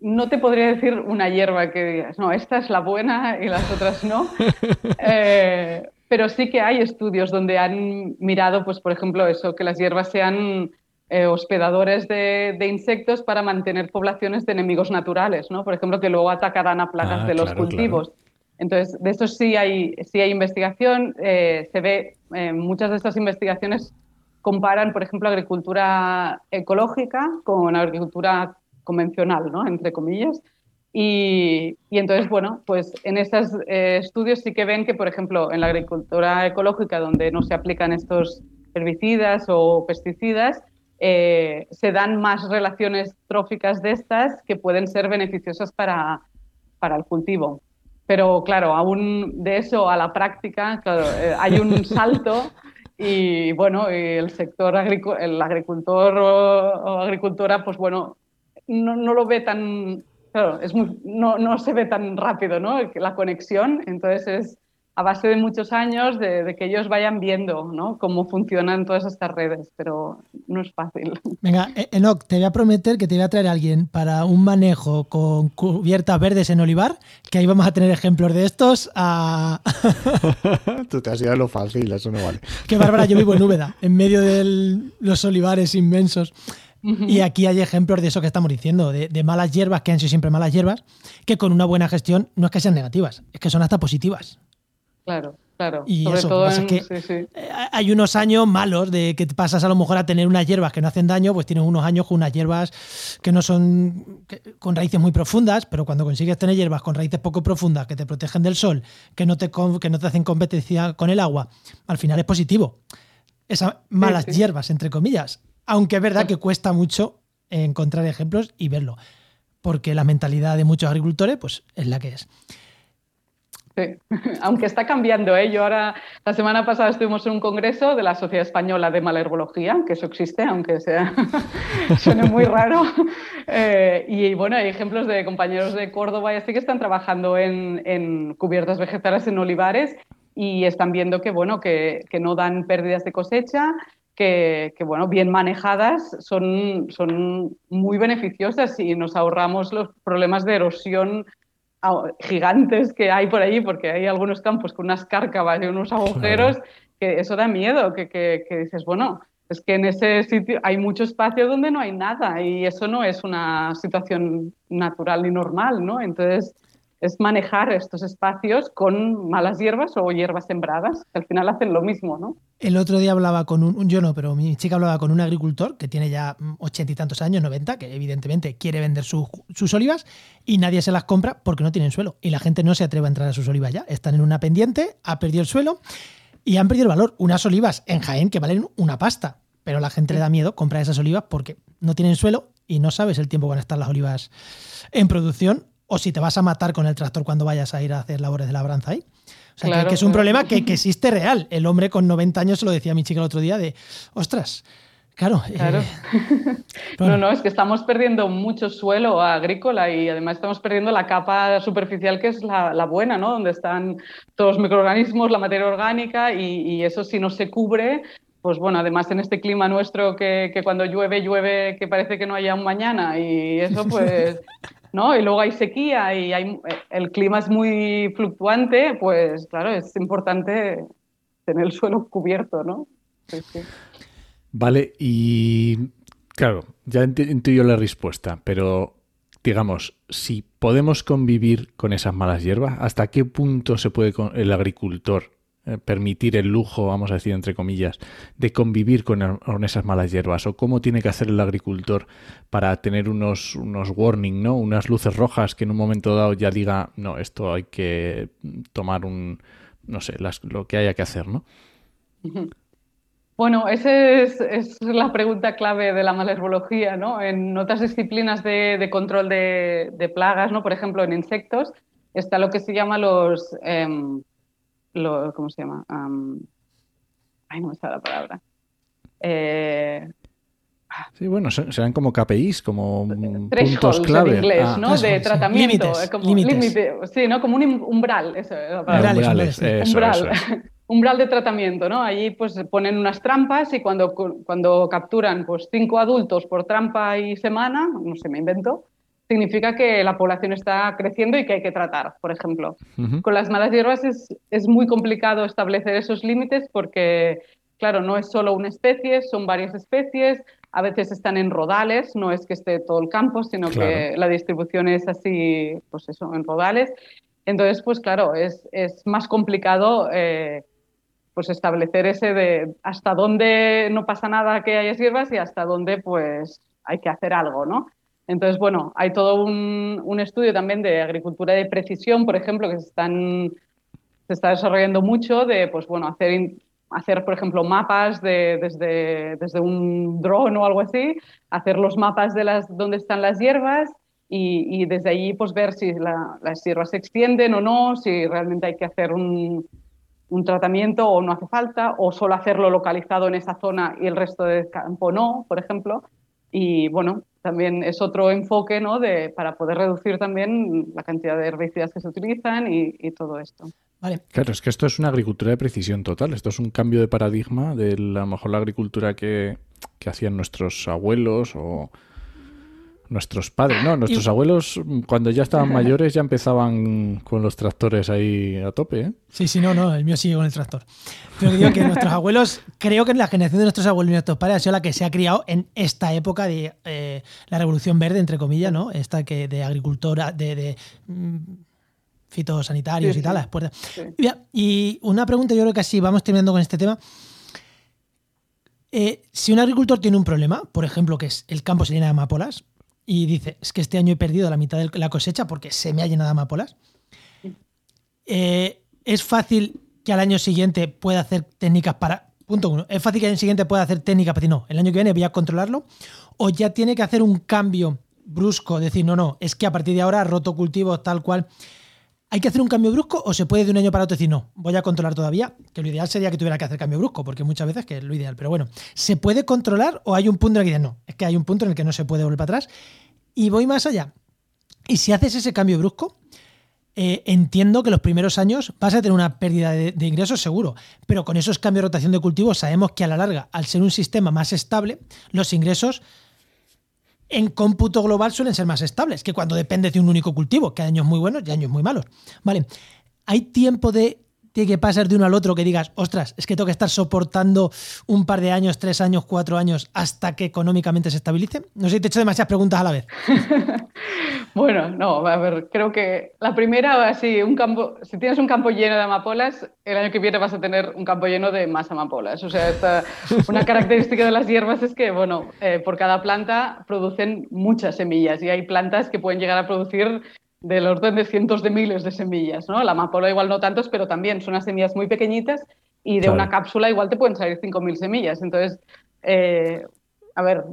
no te podría decir una hierba que digas, no, esta es la buena y las otras no. Eh, pero sí que hay estudios donde han mirado, pues, por ejemplo, eso, que las hierbas sean eh, hospedadores de, insectos para mantener poblaciones de enemigos naturales, ¿no? Por ejemplo, que luego atacarán a plagas ah, de los cultivos. Entonces, de esto sí hay, sí hay investigación. Eh, se ve, muchas de estas investigaciones comparan, por ejemplo, agricultura ecológica con agricultura convencional, ¿no? entre comillas. Y, entonces, bueno, pues en estos eh, estudios sí que ven que, por ejemplo, en la agricultura ecológica, donde no se aplican estos herbicidas o pesticidas, eh, se dan más relaciones tróficas de estas que pueden ser beneficiosas para, para el cultivo. Pero claro, aún de eso a la práctica, eh, hay un salto y bueno, el sector, el agricultor o, agricultora, pues bueno, no, no, lo ve tan, claro, es muy, no, no se ve tan rápido, ¿no? La conexión, entonces es a base de muchos años de, que ellos vayan viendo ¿no? cómo funcionan todas estas redes, pero no es fácil. Venga, e-, Enoch, te voy a prometer que te voy a traer a alguien para un manejo con cubiertas verdes en olivar, que ahí vamos a tener ejemplos de estos. A... Tú te has ido a lo fácil, eso no vale. que Bárbara, yo vivo en Úbeda, en medio de los olivares inmensos. Y aquí hay ejemplos de eso que estamos diciendo, de, de, malas hierbas, que han sido siempre malas hierbas, que con una buena gestión no es que sean negativas, es que son hasta positivas. Claro, claro. Y Sobre eso, todo que eh, hay unos años malos de que pasas a lo mejor a tener unas hierbas que no hacen daño, pues tienes unos años con unas hierbas que no son con raíces muy profundas, pero cuando consigues tener hierbas con raíces poco profundas que te protegen del sol, que no te, que no te hacen competencia con el agua, al final es positivo. Esas malas hierbas, entre comillas. Aunque es verdad que cuesta mucho encontrar ejemplos y verlo, porque la mentalidad de muchos agricultores pues, es la que es. aunque está cambiando. ¿eh? Yo ahora, la semana pasada estuvimos en un congreso de la Sociedad Española de Malherbología, que eso existe, aunque sea suene muy raro. Eh, y bueno, hay ejemplos de compañeros de Córdoba y así que están trabajando en, cubiertas vegetales en olivares y están viendo que, bueno, que, no dan pérdidas de cosecha, que, que, bueno, bien manejadas son, son muy beneficiosas y nos ahorramos los problemas de erosión gigantes que hay por ahí, porque hay algunos campos con unas cárcavas y unos agujeros, que eso da miedo, que, que, dices, bueno, es que en ese sitio hay mucho espacio donde no hay nada y eso no es una situación natural ni normal, ¿no? Entonces, es manejar estos espacios con malas hierbas o hierbas sembradas, que al final hacen lo mismo, ¿no? El otro día hablaba con un, yo no, pero mi chica hablaba con un agricultor que tiene ya ochenta y tantos años, 90, que evidentemente quiere vender sus olivas y nadie se las compra porque no tienen suelo. Y la gente no se atreve a entrar a sus olivas ya. Están en una pendiente, ha perdido el suelo y han perdido el valor. Unas olivas en Jaén que valen una pasta, pero la gente le da miedo comprar esas olivas porque no tienen suelo y no sabes el tiempo que van a estar las olivas en producción o si te vas a matar con el tractor cuando vayas a ir a hacer labores de labranza ahí. O sea, que, es un problema que, existe real. El hombre con 90 años se lo decía a mi chica el otro día de, ostras, claro. claro. Eh, no, no, es que estamos perdiendo mucho suelo agrícola y además estamos perdiendo la capa superficial que es la, buena, ¿no? Donde están todos los microorganismos, la materia orgánica y, eso si no se cubre, pues bueno, además en este clima nuestro que, que, cuando llueve, llueve que parece que no haya un mañana y eso pues ¿no? Y luego hay sequía y hay, el clima es muy fluctuante, pues claro, es importante tener el suelo cubierto, ¿no? Vale, y claro, ya entiendo la respuesta, pero digamos, si podemos convivir con esas malas hierbas, ¿hasta qué punto se puede el agricultor permitir el lujo, vamos a decir entre comillas, de convivir con, esas malas hierbas? ¿O cómo tiene que hacer el agricultor para tener unos, unos ¿no? unas luces rojas que en un momento dado ya diga, no, esto hay que tomar un, no sé, lo que haya que hacer, ¿no? Bueno, esa es, la pregunta clave de la malherbología, ¿no? En otras disciplinas de, control de, plagas, ¿no? Por ejemplo, en insectos, está lo que se llama los... Em, ¿cómo se llama? ay, no me está la palabra. Eh, sí, bueno, serán como KPIs, como puntos clave. en inglés, ah, ¿no? de tratamiento. Como límite, sí, ¿no? Como un umbral. Eso, umbrales, umbral. umbral de tratamiento, ¿no? Allí pues ponen unas trampas y cuando, cuando capturan pues cinco adultos por trampa y semana, no sé, me invento, significa que la población está creciendo y que hay que tratar, por ejemplo. Con las malas hierbas es, es, muy complicado establecer esos límites porque, claro, no es solo una especie, son varias especies, a veces están en rodales, no es que esté todo el campo, sino que la distribución es así, pues eso, en rodales. Entonces, pues claro, es, es más complicado eh, pues establecer ese de hasta dónde no pasa nada que haya hierbas y hasta dónde pues hay que hacer algo, ¿no? Entonces, bueno, hay todo un, estudio también de agricultura de precisión, por ejemplo, que se, están, está desarrollando mucho de, pues bueno, hacer, hacer por ejemplo, mapas de, desde, desde un dron o algo así, hacer los mapas de las, dónde están las hierbas y, desde allí pues ver si las hierbas se extienden o no, si realmente hay que hacer un, un tratamiento o no hace falta, o solo hacerlo localizado en esa zona y el resto del campo no, por ejemplo. Y bueno, también es otro enfoque ¿no? de, para poder reducir también la cantidad de herbicidas que se utilizan y, todo esto. Vale. Claro, es que esto es una agricultura de precisión total. Esto es un cambio de paradigma de la- a lo mejor la agricultura que, que hacían nuestros abuelos o nuestros padres. No, nuestros Y- abuelos cuando ya estaban mayores ya empezaban con los tractores ahí a tope. ¿eh? Sí, sí, no, no, el mío sigue con el tractor. Pero que digo que nuestros abuelos, creo que la generación de nuestros abuelos y nuestros padres ha sido la que se ha criado en esta época de eh, la revolución verde, entre comillas, ¿no? Esta que de agricultora, de, de, mm, fitosanitarios Sí, y tal. sí. las puertas. Sí. Mira, Y una pregunta, yo creo que así vamos terminando con este tema. Eh, si un agricultor tiene un problema, por ejemplo, que es el campo se llena de amapolas, y dice, es que este año he perdido la mitad de la cosecha porque se me ha llenado de amapolas, eh, es fácil que al año siguiente pueda hacer técnicas para... Punto uno, es fácil que al año siguiente pueda hacer técnicas para decir, no, el año que viene voy a controlarlo, o ya tiene que hacer un cambio brusco, decir, no, no, es que a partir de ahora roto cultivos tal cual. ¿Hay que hacer un cambio brusco o se puede de un año para otro decir, no, voy a controlar todavía? Que lo ideal sería que tuviera que hacer cambio brusco, porque muchas veces que es lo ideal. Pero bueno, ¿se puede controlar o hay un punto en el que no, es que hay un punto en el que no se puede volver para atrás? Y voy más allá. Y si haces ese cambio brusco, eh, entiendo que los primeros años vas a tener una pérdida de, de ingresos seguro, pero con esos cambios de rotación de cultivos sabemos que a la larga, al ser un sistema más estable, los ingresos en cómputo global suelen ser más estables que cuando depende de un único cultivo, que hay años muy buenos y años muy malos. Vale, ¿hay tiempo de, de que pasar de uno al otro que digas, ostras, es que tengo que estar soportando un par de años, tres años, cuatro años hasta que económicamente se estabilice? No sé si te he hecho demasiadas preguntas a la vez. Bueno, no, a ver, creo que la primera, así, un campo, si tienes un campo lleno de amapolas, el año que viene vas a tener un campo lleno de más amapolas. O sea, una característica de las hierbas es que, bueno, eh, por cada planta producen muchas semillas y hay plantas que pueden llegar a producir del orden de cientos de miles de semillas, ¿no? La amapola igual no tantos, pero también son unas semillas muy pequeñitas y de Claro. una cápsula igual te pueden salir 5.000 semillas. Entonces, eh, a ver,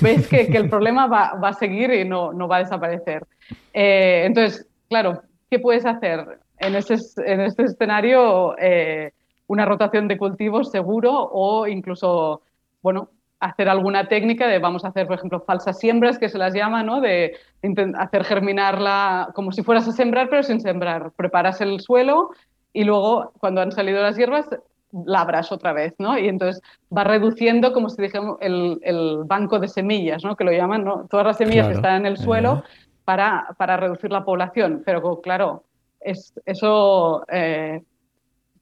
ves que, que el problema va, va a seguir y no, no va a desaparecer. Eh, entonces, claro, ¿qué puedes hacer? En este, es- en este escenario, eh, una rotación de cultivos seguro o incluso, bueno, hacer alguna técnica de, vamos a hacer, por ejemplo, falsas siembras, que se las llama, ¿no? De hacer germinarla como si fueras a sembrar, pero sin sembrar. Preparas el suelo y luego, cuando han salido las hierbas, labras otra vez, ¿no? Y entonces va reduciendo, como si dijéramos, el, el banco de semillas, ¿no? Que lo llaman, ¿no? Todas las semillas que están en el suelo para, para reducir la población. Pero claro, es, eso eh,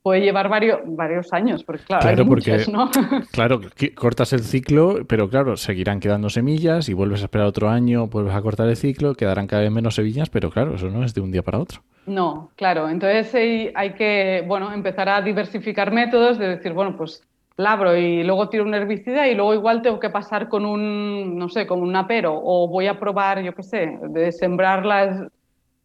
puede llevar varios, varios años, porque claro, Claro, hay porque- muchas, ¿no? Claro, cortas el ciclo, pero claro, seguirán quedando semillas y vuelves a esperar otro año, vuelves a cortar el ciclo, quedarán cada vez menos semillas, pero claro, eso no es de un día para otro. No, claro. Entonces hay, hay que, bueno, empezar a diversificar métodos de decir, bueno, pues labro y luego tiro un herbicida y luego igual tengo que pasar con un, no sé, con un apero o voy a probar, yo qué sé, de sembrar las,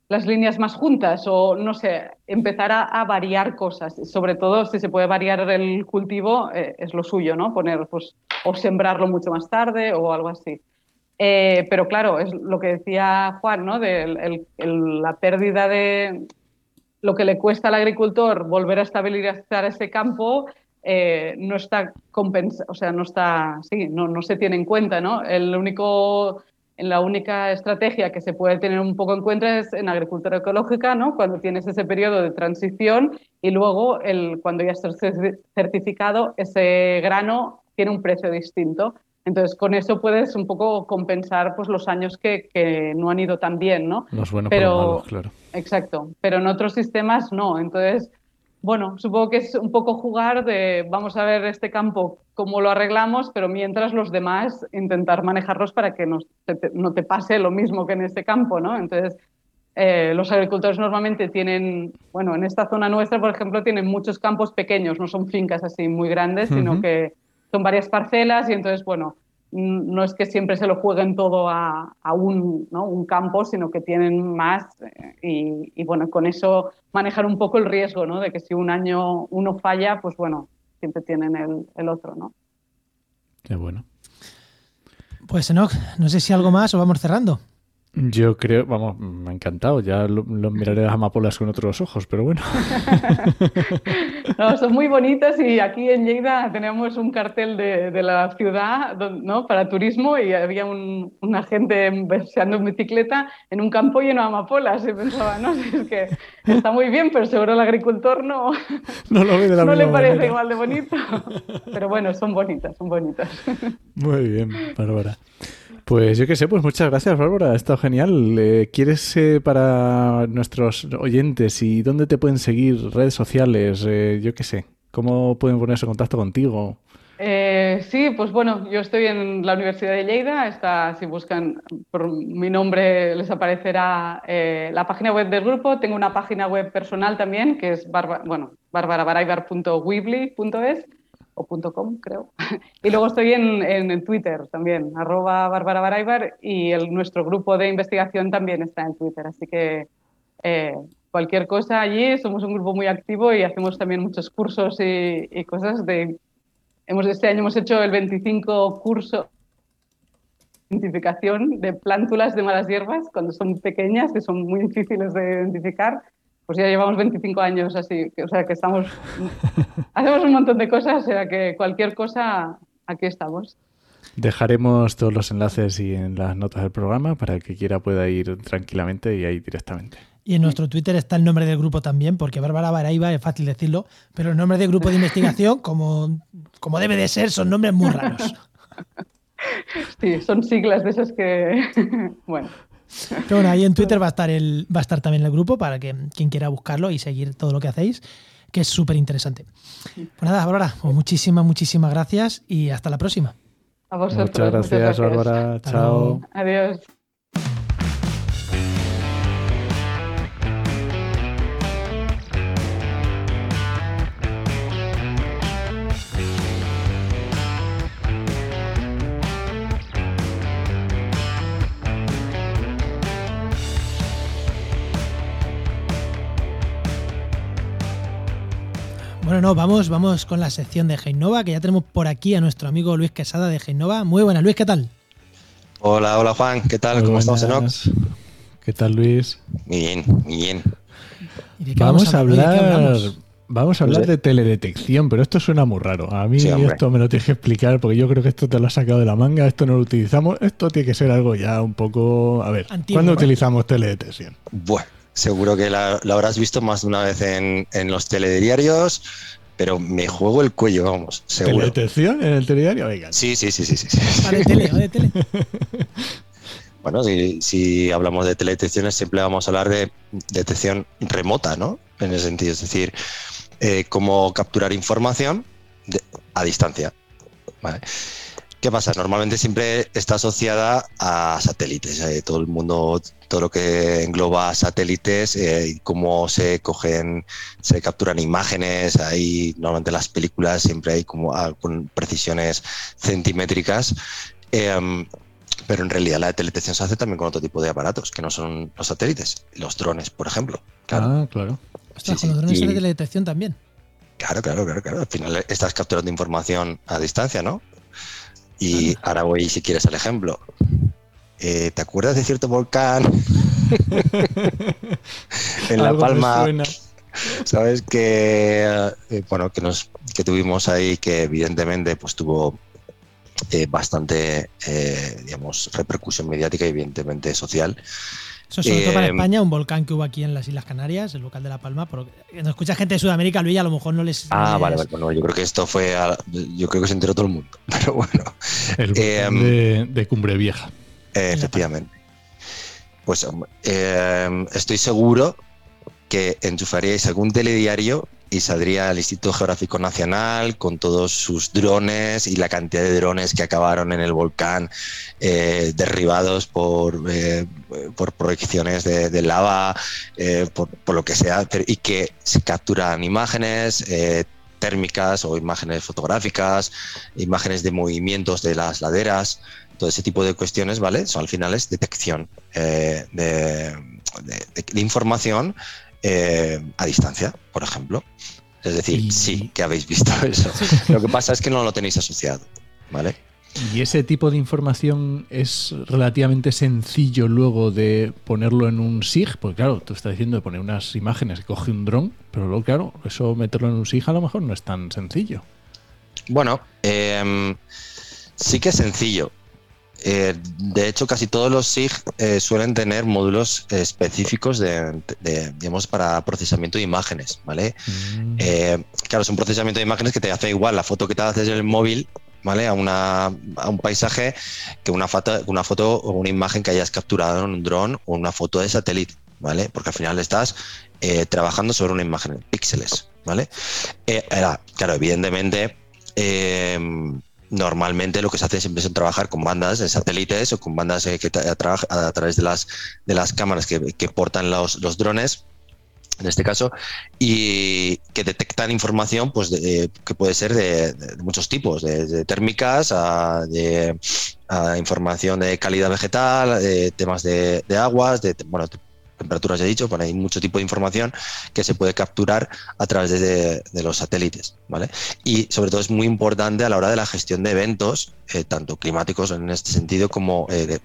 las líneas más juntas o no sé, empezar a, a variar cosas. Sobre todo si se puede variar el cultivo, eh, es lo suyo, ¿no? Poner, pues, o sembrarlo mucho más tarde o algo así. Eh, pero claro, es lo que decía Juan, ¿no? De el- el- el- la pérdida de lo que le cuesta al agricultor volver a estabilizar ese campo. eh, no está compensa, o sea, no está, sí, no, no se tiene en cuenta, ¿no? El único, la única estrategia que se puede tener un poco en cuenta es en agricultura ecológica, ¿no? Cuando tienes ese periodo de transición y luego el, cuando ya estás cer- certificado, ese grano tiene un precio distinto. Entonces, con eso puedes un poco compensar pues, los años que, que no han ido tan bien, ¿no? No es bueno Pero- malo, claro. Exacto, pero en otros sistemas no. Entonces, bueno, supongo que es un poco jugar de vamos a ver este campo cómo lo arreglamos, pero mientras los demás intentar manejarlos para que no te, no te pase lo mismo que en este campo, ¿no? Entonces, eh, los agricultores normalmente tienen, bueno, en esta zona nuestra, por ejemplo, tienen muchos campos pequeños, no son fincas así muy grandes, sino que son varias parcelas y entonces, bueno, no es que siempre se lo jueguen todo a, a un, ¿no? un campo, sino que tienen más eh, y, y, bueno, con eso manejar un poco el riesgo, ¿no? De que si un año uno falla, pues bueno, siempre tienen el, el otro, ¿no? Qué bueno. Pues Enoch, no sé si algo más o vamos cerrando. Yo creo, vamos, me ha encantado. Ya los lo miraré las amapolas con otros ojos, pero bueno. no, son muy bonitas y aquí en Lleida tenemos un cartel de, de la ciudad ¿no? para turismo y había un, una gente paseando en bicicleta en un campo lleno de amapolas. Y pensaba, no, es que está muy bien, pero seguro el agricultor no, no, lo ve de la no le parece manera. igual de bonito. Pero bueno, son bonitas, son bonitas. Muy bien, Bárbara. Pues yo qué sé, pues muchas gracias, Bárbara. Ha estado genial. Eh, ¿Quieres eh, para nuestros oyentes y dónde te pueden seguir? Redes sociales, eh, yo qué sé. ¿Cómo pueden ponerse en contacto contigo? Sí, pues bueno, yo estoy en la Universidad de Lleida. Está, si buscan por mi nombre, les aparecerá la página web del grupo. Tengo una página web personal también, que es barba, bueno, barbarabaraibar.weebly.es o .com, creo. Y luego estoy en, en, Twitter también, arroba Bárbara Baraibar, y nuestro grupo de investigación también está en Twitter. Así que eh, cualquier cosa allí, somos un grupo muy activo y hacemos también muchos cursos y, y cosas de... Hemos, este año hemos hecho el 25 curso de identificación de plántulas de malas hierbas cuando son pequeñas, que son muy difíciles de identificar pues ya llevamos 25 años así, o sea que estamos, hacemos un montón de cosas, o sea que cualquier cosa, aquí estamos. Dejaremos todos los enlaces y en las notas del programa para el que quiera pueda ir tranquilamente y ahí directamente. Y en nuestro Twitter está el nombre del grupo también, porque Bárbara Baraiba es fácil decirlo, pero el nombre del grupo de investigación, como, como debe de ser, son nombres muy raros. Sí, son siglas de esas que, bueno. Pero bueno, ahí en Twitter va a estar el, va a estar también el grupo para que quien quiera buscarlo y seguir todo lo que hacéis, que es súper interesante. Pues nada, Bárbara, pues muchísimas, muchísimas gracias y hasta la próxima. A vosotros. Muchas gracias, muchas gracias. Bárbara. Chao. Adiós. Bueno, no, vamos, vamos con la sección de Heinova, que ya tenemos por aquí a nuestro amigo Luis Quesada de Heinova. Muy buenas, Luis, ¿qué tal? Hola, hola Juan, ¿qué tal? Muy ¿Cómo estamos, buenas. Enoch? ¿Qué tal, Luis? Muy bien, muy bien. ¿Y de qué Vamos a ¿De qué hablar, vamos a hablar de teledetección, pero esto suena muy raro. A mí Sí, esto me lo tienes que explicar porque yo creo que esto te lo has sacado de la manga, esto no lo utilizamos, esto tiene que ser algo ya un poco... A ver, Antiguo, ¿cuándo ¿eh? utilizamos teledetección? Bueno, seguro que la, la habrás visto más de una vez en, en los telediarios, pero me juego el cuello, vamos, seguro. ¿Teledetección en el telediario? Venga. Sí, sí, sí, sí, sí. sí. Va de tele, de tele. Bueno, si, si hablamos de teledetecciones, siempre vamos a hablar de detección remota, ¿no? En ese sentido, es decir, eh, cómo capturar información de- a distancia. ¿vale? ¿Qué pasa? Normalmente siempre está asociada a satélites. eh, todo el mundo, todo lo que engloba satélites eh, y cómo se cogen, se capturan imágenes. Ahí normalmente en las películas siempre hay como ah, con precisiones centimétricas. Em, pero en realidad la teledetección se hace también con otro tipo de aparatos, que no son los satélites, los drones, por ejemplo. Claro, Ah, claro. Ostras, Sí, con los drones Y- de teledetección también. claro, claro, claro, claro. Al final estás capturando información a distancia, ¿no? Y ahora voy, si quieres, al ejemplo. Eh, ¿Te acuerdas de cierto volcán en La Palma? Sabes que eh, bueno que nos que tuvimos ahí que evidentemente pues tuvo eh, bastante eh, digamos repercusión mediática y evidentemente social. Eso sobre todo para Eh, España, un volcán que hubo aquí en las Islas Canarias, el volcán de La Palma. Pero no escucha gente de Sudamérica, Luis, a lo mejor no les. Ah, les- vale, vale. Bueno, yo creo que esto fue a- yo creo que se enteró todo el mundo, pero bueno. El Eh, volcán de, de Cumbre Vieja. Eh, efectivamente. Pues hombre, eh, estoy seguro que enchufaríais algún telediario y saldría el Instituto Geográfico Nacional con todos sus drones y la cantidad de drones que acabaron en el volcán eh, derribados por, eh, por proyecciones de, lava, eh, por, por lo que sea, y que se capturan imágenes. térmicas o imágenes fotográficas, imágenes de movimientos de las laderas, todo ese tipo de cuestiones, ¿vale? Son al final es detección de, de- de- de información eh, a distancia, por ejemplo. Es decir, Y- sí que habéis visto eso. Lo que pasa es que no lo tenéis asociado, ¿vale? ¿Y ese tipo de información es relativamente sencillo luego de ponerlo en un SIG? Porque claro, tú estás diciendo de poner unas imágenes que coge un dron, pero luego, claro, eso meterlo en un SIG a lo mejor no es tan sencillo. Bueno, em, sí que es sencillo. Eh, de hecho, casi todos los SIG eh, suelen tener módulos específicos de, digamos, para procesamiento de imágenes, ¿vale? Mm. Eh, claro, es un procesamiento de imágenes que te hace igual la foto que te haces en el móvil, ¿vale? A, una, a un paisaje que una foto, una foto o una imagen que hayas capturado en un dron o una foto de satélite, ¿vale? Porque al final estás trabajando sobre una imagen en píxeles, ¿vale? Era, claro, evidentemente normalmente lo que se hace siempre es trabajar con bandas de satélites o con bandas eh, que trabajan a, través de las, de las cámaras que, portan los, los, drones en este caso, y que detectan información pues que puede ser de, muchos tipos, de, térmicas a, de, información de calidad vegetal, de temas de, aguas, de bueno, temperaturas, he dicho, bueno, hay mucho tipo de información que se puede capturar a través de, los satélites, ¿vale? Y sobre todo es muy importante a la hora de la gestión de eventos, eh, tanto climáticos en este sentido como eh,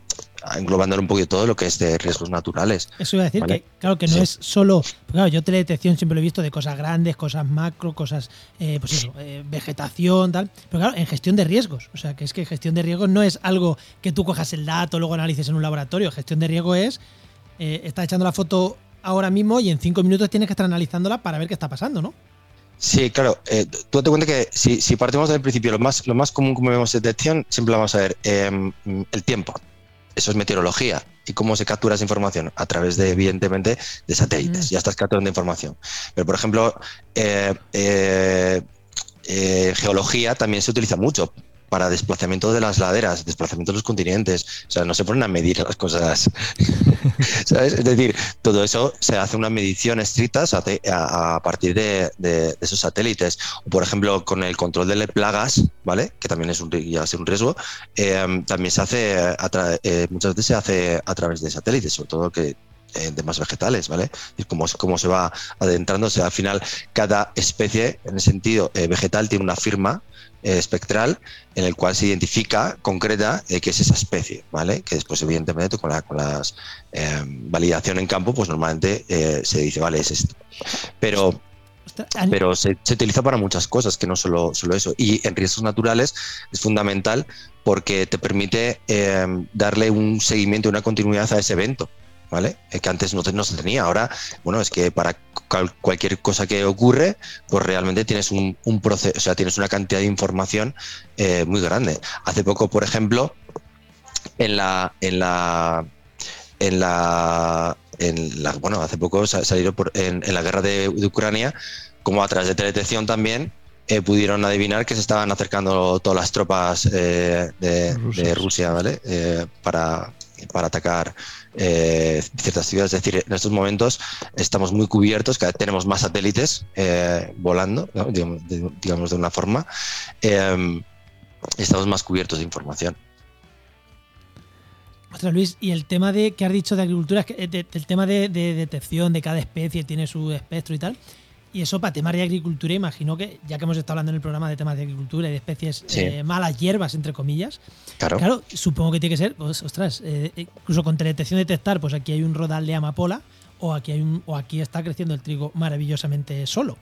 un poquito todo lo que es de riesgos naturales. Eso iba a decir que, claro, que no es solo. Claro, yo teledetección siempre lo he visto de cosas grandes, cosas macro, cosas, eh, pues eso, vegetación, tal. Pero claro, en gestión de riesgos. O sea, que es que gestión de riesgos no es algo que tú cojas el dato, luego analices en un laboratorio. Gestión de riesgo es eh, estás echando la foto ahora mismo y en cinco minutos tienes que estar analizándola para ver qué está pasando, ¿no? Sí, claro. Eh, tú date cuenta que si, partimos del principio, lo más, lo más común como vemos detección, siempre vamos a ver em, el tiempo. Eso es meteorología. ¿Y cómo se captura esa información? A través de, evidentemente, de satélites. Mm. Ya estás capturando información. Pero, por ejemplo, eh, geología también se utiliza mucho para desplazamiento de las laderas, desplazamiento de los continentes. O sea, no se ponen a medir las cosas. ¿Sabes? Es decir, todo eso se hace una medición estricta a, partir de, esos satélites. Por ejemplo, con el control de plagas, ¿vale? Que también es un, ya un riesgo, eh, también se hace, eh, muchas veces se hace a través de satélites, sobre todo que eh, de más vegetales, ¿vale? Y cómo, cómo se va sea, al final, cada especie, en el sentido vegetal, tiene una firma eh, espectral en el cual se identifica, concreta, eh, qué es esa especie, ¿vale? Que después, evidentemente, con la con las, eh, validación en campo, pues normalmente se dice, vale, es esto. Pero, pero se, utiliza para muchas cosas, que no solo, solo eso. Y en riesgos naturales es fundamental porque te permite darle un seguimiento, una continuidad a ese evento. ¿Vale? Que antes no, no se tenía. Ahora, bueno, es que para cualquier cosa que ocurre, pues realmente tienes un, proceso, o sea, tienes una cantidad de información eh, muy grande. Hace poco, por ejemplo, en la, en la, en la, en la bueno, hace poco salieron por, en, la guerra de, Ucrania, como a través de teledetección también, eh, pudieron adivinar que se estaban acercando todas las tropas eh, de, Rusia, ¿vale? para, para atacar eh, ciertas ciudades. Es decir, en estos momentos estamos muy cubiertos, cada vez tenemos más satélites eh, volando, digamos, de, una forma, eh, estamos más cubiertos de información. Ostras, Luis, y el tema de que has dicho de agricultura, el tema de, detección de cada especie, tiene su espectro y tal. Y eso para temas de agricultura, imagino que, ya que hemos estado hablando en el programa de temas de agricultura y de especies eh, malas hierbas, entre comillas, claro. supongo que tiene que ser, pues, ostras, eh, incluso con teledetección detectar, pues aquí hay un rodal de amapola o aquí, hay un, o aquí está creciendo el trigo maravillosamente solo.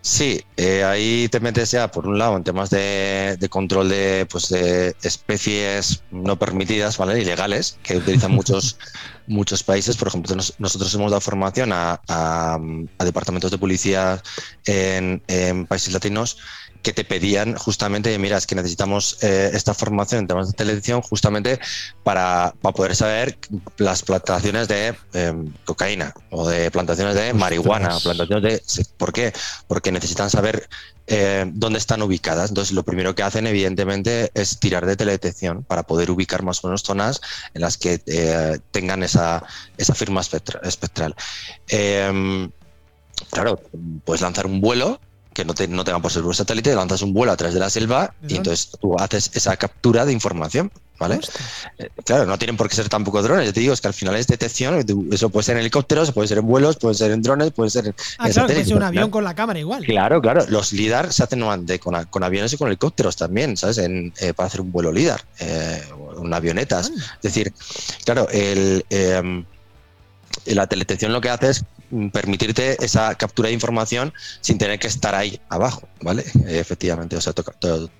Sí, eh, ahí te metes ya, por un lado, en temas de, control de, pues, de especies no permitidas, ¿vale? Ilegales, que utilizan muchos, muchos países. Por ejemplo, nosotros hemos dado formación a, departamentos de policía en, en países latinos que te pedían justamente, mira, es que necesitamos eh, esta formación en temas de televisión justamente para, poder saber las plantaciones de em, cocaína o de plantaciones de marihuana, plantaciones de... ¿Por qué? Porque necesitan saber eh, dónde están ubicadas. Entonces, lo primero que hacen, evidentemente, es tirar de teledetección para poder ubicar más o menos zonas en las que eh, tengan esa, esa firma espectral. Em, claro, puedes lanzar un vuelo que no, te, no tengan por ser un satélite, lanzas un vuelo a través de la selva ¿De y entonces tú haces esa captura de información, ¿vale? Eh, Claro, no tienen por qué ser tampoco drones, yo te digo, es que al final es detección, eso puede ser en helicópteros, puede ser en vuelos, puede ser en drones, puede ser en, Ah, en claro, puede ser un avión con la cámara igual. Claro, claro. Los LIDAR se hacen con, con aviones y con helicópteros también, ¿sabes? En, eh, para hacer un vuelo LIDAR, eh, en avionetas. Anda. Es decir, claro, el, eh, la teledetección lo que hace es permitirte esa captura de información sin tener que estar ahí abajo, ¿vale? Eh, efectivamente, o sea,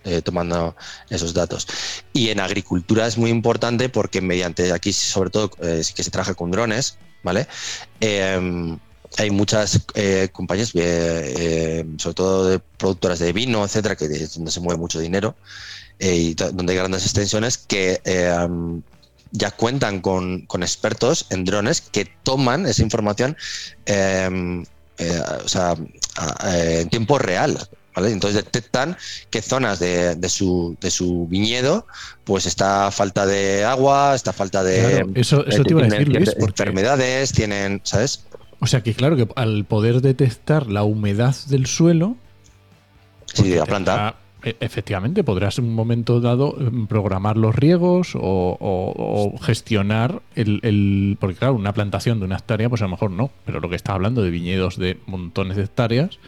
eh, tomando esos datos. Y en agricultura es muy importante porque mediante aquí, sobre todo, eh, que se trabaja con drones, ¿vale? Eh, hay muchas compañías, eh, sobre todo de productoras de vino, etcétera, que es donde se mueve mucho dinero y donde hay grandes extensiones que am, ya cuentan con, con expertos en drones que toman esa información eh, eh, o sea, en tiempo real. ¿vale? Entonces detectan qué zonas de, de su, de su viñedo pues está falta de agua, está falta de, Claro, eso, eso te iba a decir, Luis, porque, enfermedades, tienen, ¿sabes? o sea que claro que al poder detectar la humedad del suelo, Sí, de la planta. E- Efectivamente, podrás en un momento dado em, programar los riegos o, o- gestionar el, el- Porque claro, una plantación de una hectárea, pues a lo mejor no, pero lo que está hablando de viñedos de montones de hectáreas,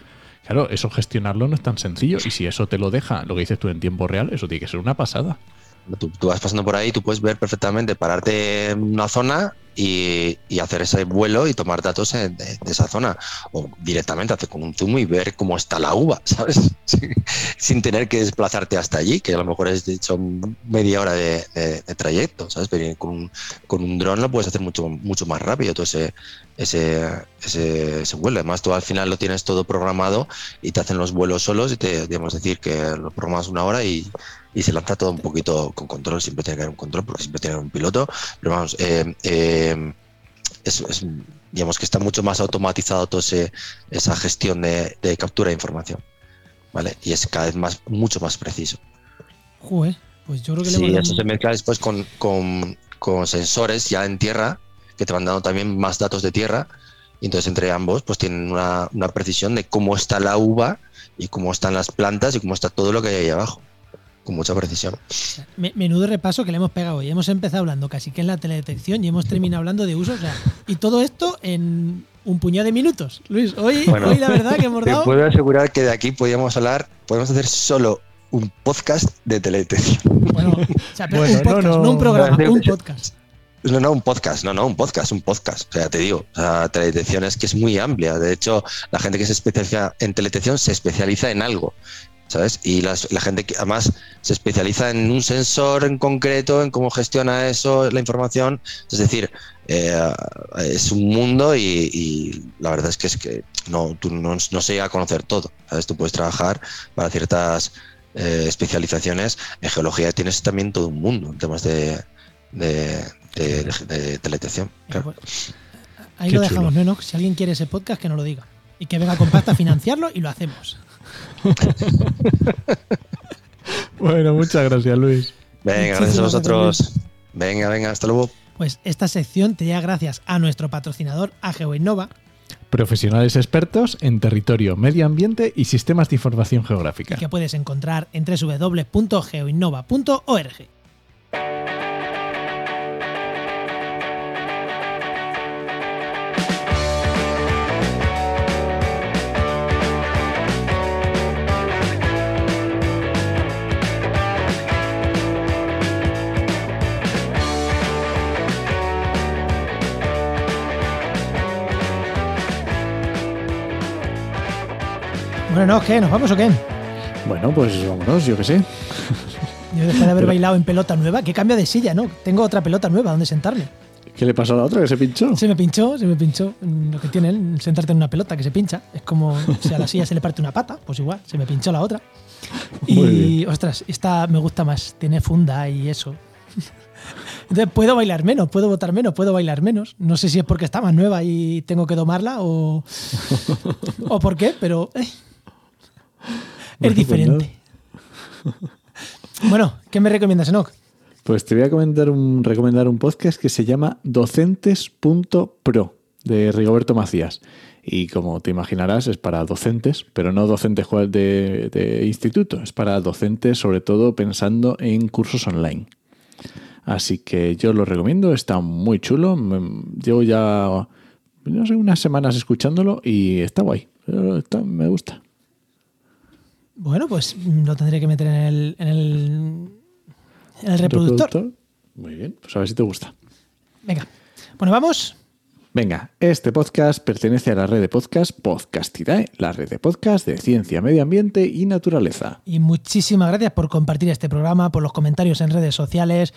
claro, eso gestionarlo no es tan sencillo. Y si eso te lo deja, lo que dices tú en tiempo real, eso tiene que ser una pasada. Tú, vas pasando por ahí, tú puedes ver perfectamente, pararte en una zona y, y hacer ese vuelo y tomar datos de, de esa zona. O directamente hacer con un zoom y ver cómo está la uva, ¿sabes? Sin, tener que desplazarte hasta allí, que a lo mejor es de hecho media hora de trayecto, ¿sabes? Pero con un, con un dron lo puedes hacer mucho, mucho más rápido todo ese, ese, ese, ese vuelo. Además, tú al final lo tienes todo programado y te hacen los vuelos solos y te, digamos, decir que lo programas una hora y, y se lanza todo un poquito con control, siempre tiene que haber un control porque siempre tiene que haber un piloto, pero vamos, eh, eh, es, es, digamos que está mucho más automatizado toda esa gestión de, de, captura de información, ¿vale? Y es cada vez más, mucho más preciso. Joder, pues yo creo que Sí, eso se mezcla después con, con, con sensores ya en tierra que te van dando también más datos de tierra y entonces entre ambos pues tienen una, una precisión de cómo está la uva y cómo están las plantas y cómo está todo lo que hay ahí abajo con mucha precisión. Me- Menudo repaso que le hemos pegado hoy. Hemos empezado hablando casi que en la teledetección y hemos terminado hablando de uso. O sea, y todo esto en un puñado de minutos. Luis, hoy, Bueno, hoy la verdad que hemos Te dado. puedo asegurar que de aquí podríamos hablar, podemos hacer solo un podcast de teledetección. Bueno, o sea, pero Bueno, un podcast, no, no, no. un programa, No, un podcast. No, no, un podcast, no, no, un podcast, un podcast. O sea, te digo, sea, teledetección es que es muy amplia. De hecho, la gente que se especializa en teledetección se especializa en algo, ¿sabes? Y las- la gente que además se especializa en un sensor en concreto, en cómo gestiona eso, la información. Es decir, eh, es un mundo y, y la verdad es que es que no, tú no, no se llega a conocer todo, ¿sabes? Tú puedes trabajar para ciertas eh, especializaciones. En geología tienes también todo un mundo en temas de, de, de, de- de teledetección. claro. Pues, Ahí Qué lo dejamos, chulo. ¿no? ¿no? Si alguien quiere ese podcast, que nos lo diga. Y que venga con pasta a financiarlo y lo hacemos. Bueno, muchas gracias, Luis. Venga, gracias a vosotros. Venga, venga, hasta luego. Pues esta sección te llega gracias a nuestro patrocinador, a GeoInnova, Profesionales expertos en territorio, medio ambiente y sistemas de información y geográfica. que puedes encontrar en www.geoinnova.org. Bueno, no, ¿qué? ¿Nos vamos o qué? Bueno, pues vámonos, yo qué sé. Yo después de haber Pero- bailado en pelota nueva, que cambio de silla, ¿no? Tengo otra pelota nueva donde sentarme. ¿Qué le pasó a la otra que se pinchó? Se me pinchó, se me pinchó. Lo que tiene el sentarte en una pelota que se pincha. Es como si a la silla se le parte una pata, pues igual, se me pinchó la otra. Muy Y, ostras, esta me gusta más, tiene funda y eso. Entonces puedo bailar menos, puedo votar menos, puedo bailar menos. No sé si es porque está más nueva y tengo que domarla o, o por qué, pero eh, es diferente. Bueno, ¿qué me recomiendas, Enoch? Pues te voy a comentar un, recomendar un podcast que se llama docentes.pro de Rigoberto Macías. Y como te imaginarás, es para docentes, pero no docentes de, de instituto, es para docentes sobre todo pensando en cursos online. Así que yo lo recomiendo, está muy chulo. Llevo ya, no sé, unas semanas escuchándolo y está guay. me gusta. Bueno, pues lo tendré que meter en el, en el, en el reproductor. Muy bien, pues a ver si te gusta. Venga. Bueno, vamos. Venga, este podcast pertenece a la red de podcast Podcastidae, la red de podcast de ciencia, medio ambiente y naturaleza. Y muchísimas gracias por compartir este programa, por los comentarios en redes sociales,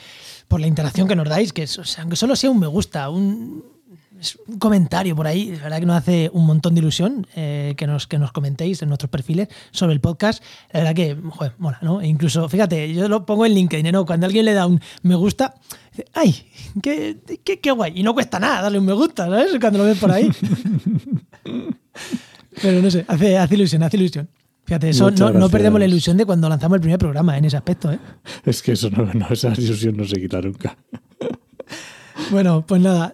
por la interacción que nos dais, que aunque solo sea un me gusta, un, un comentario por ahí, la verdad que nos hace un montón de ilusión eh, que, nos, que nos comentéis en nuestros perfiles sobre el podcast. La verdad que, joder, mola, ¿no? E incluso, fíjate, yo lo pongo en LinkedIn, ¿no? Cuando alguien le da un me gusta, ¡ay! Qué, qué, guay! Y no cuesta nada darle un me gusta, ¿sabes? Cuando lo ves por ahí. Pero no sé, hace, hace ilusión, hace ilusión. Fíjate, eso no, perdemos la ilusión de cuando lanzamos el primer programa en ese aspecto, ¿eh? Es que eso no, no esa ilusión no se quita nunca. Bueno, pues nada,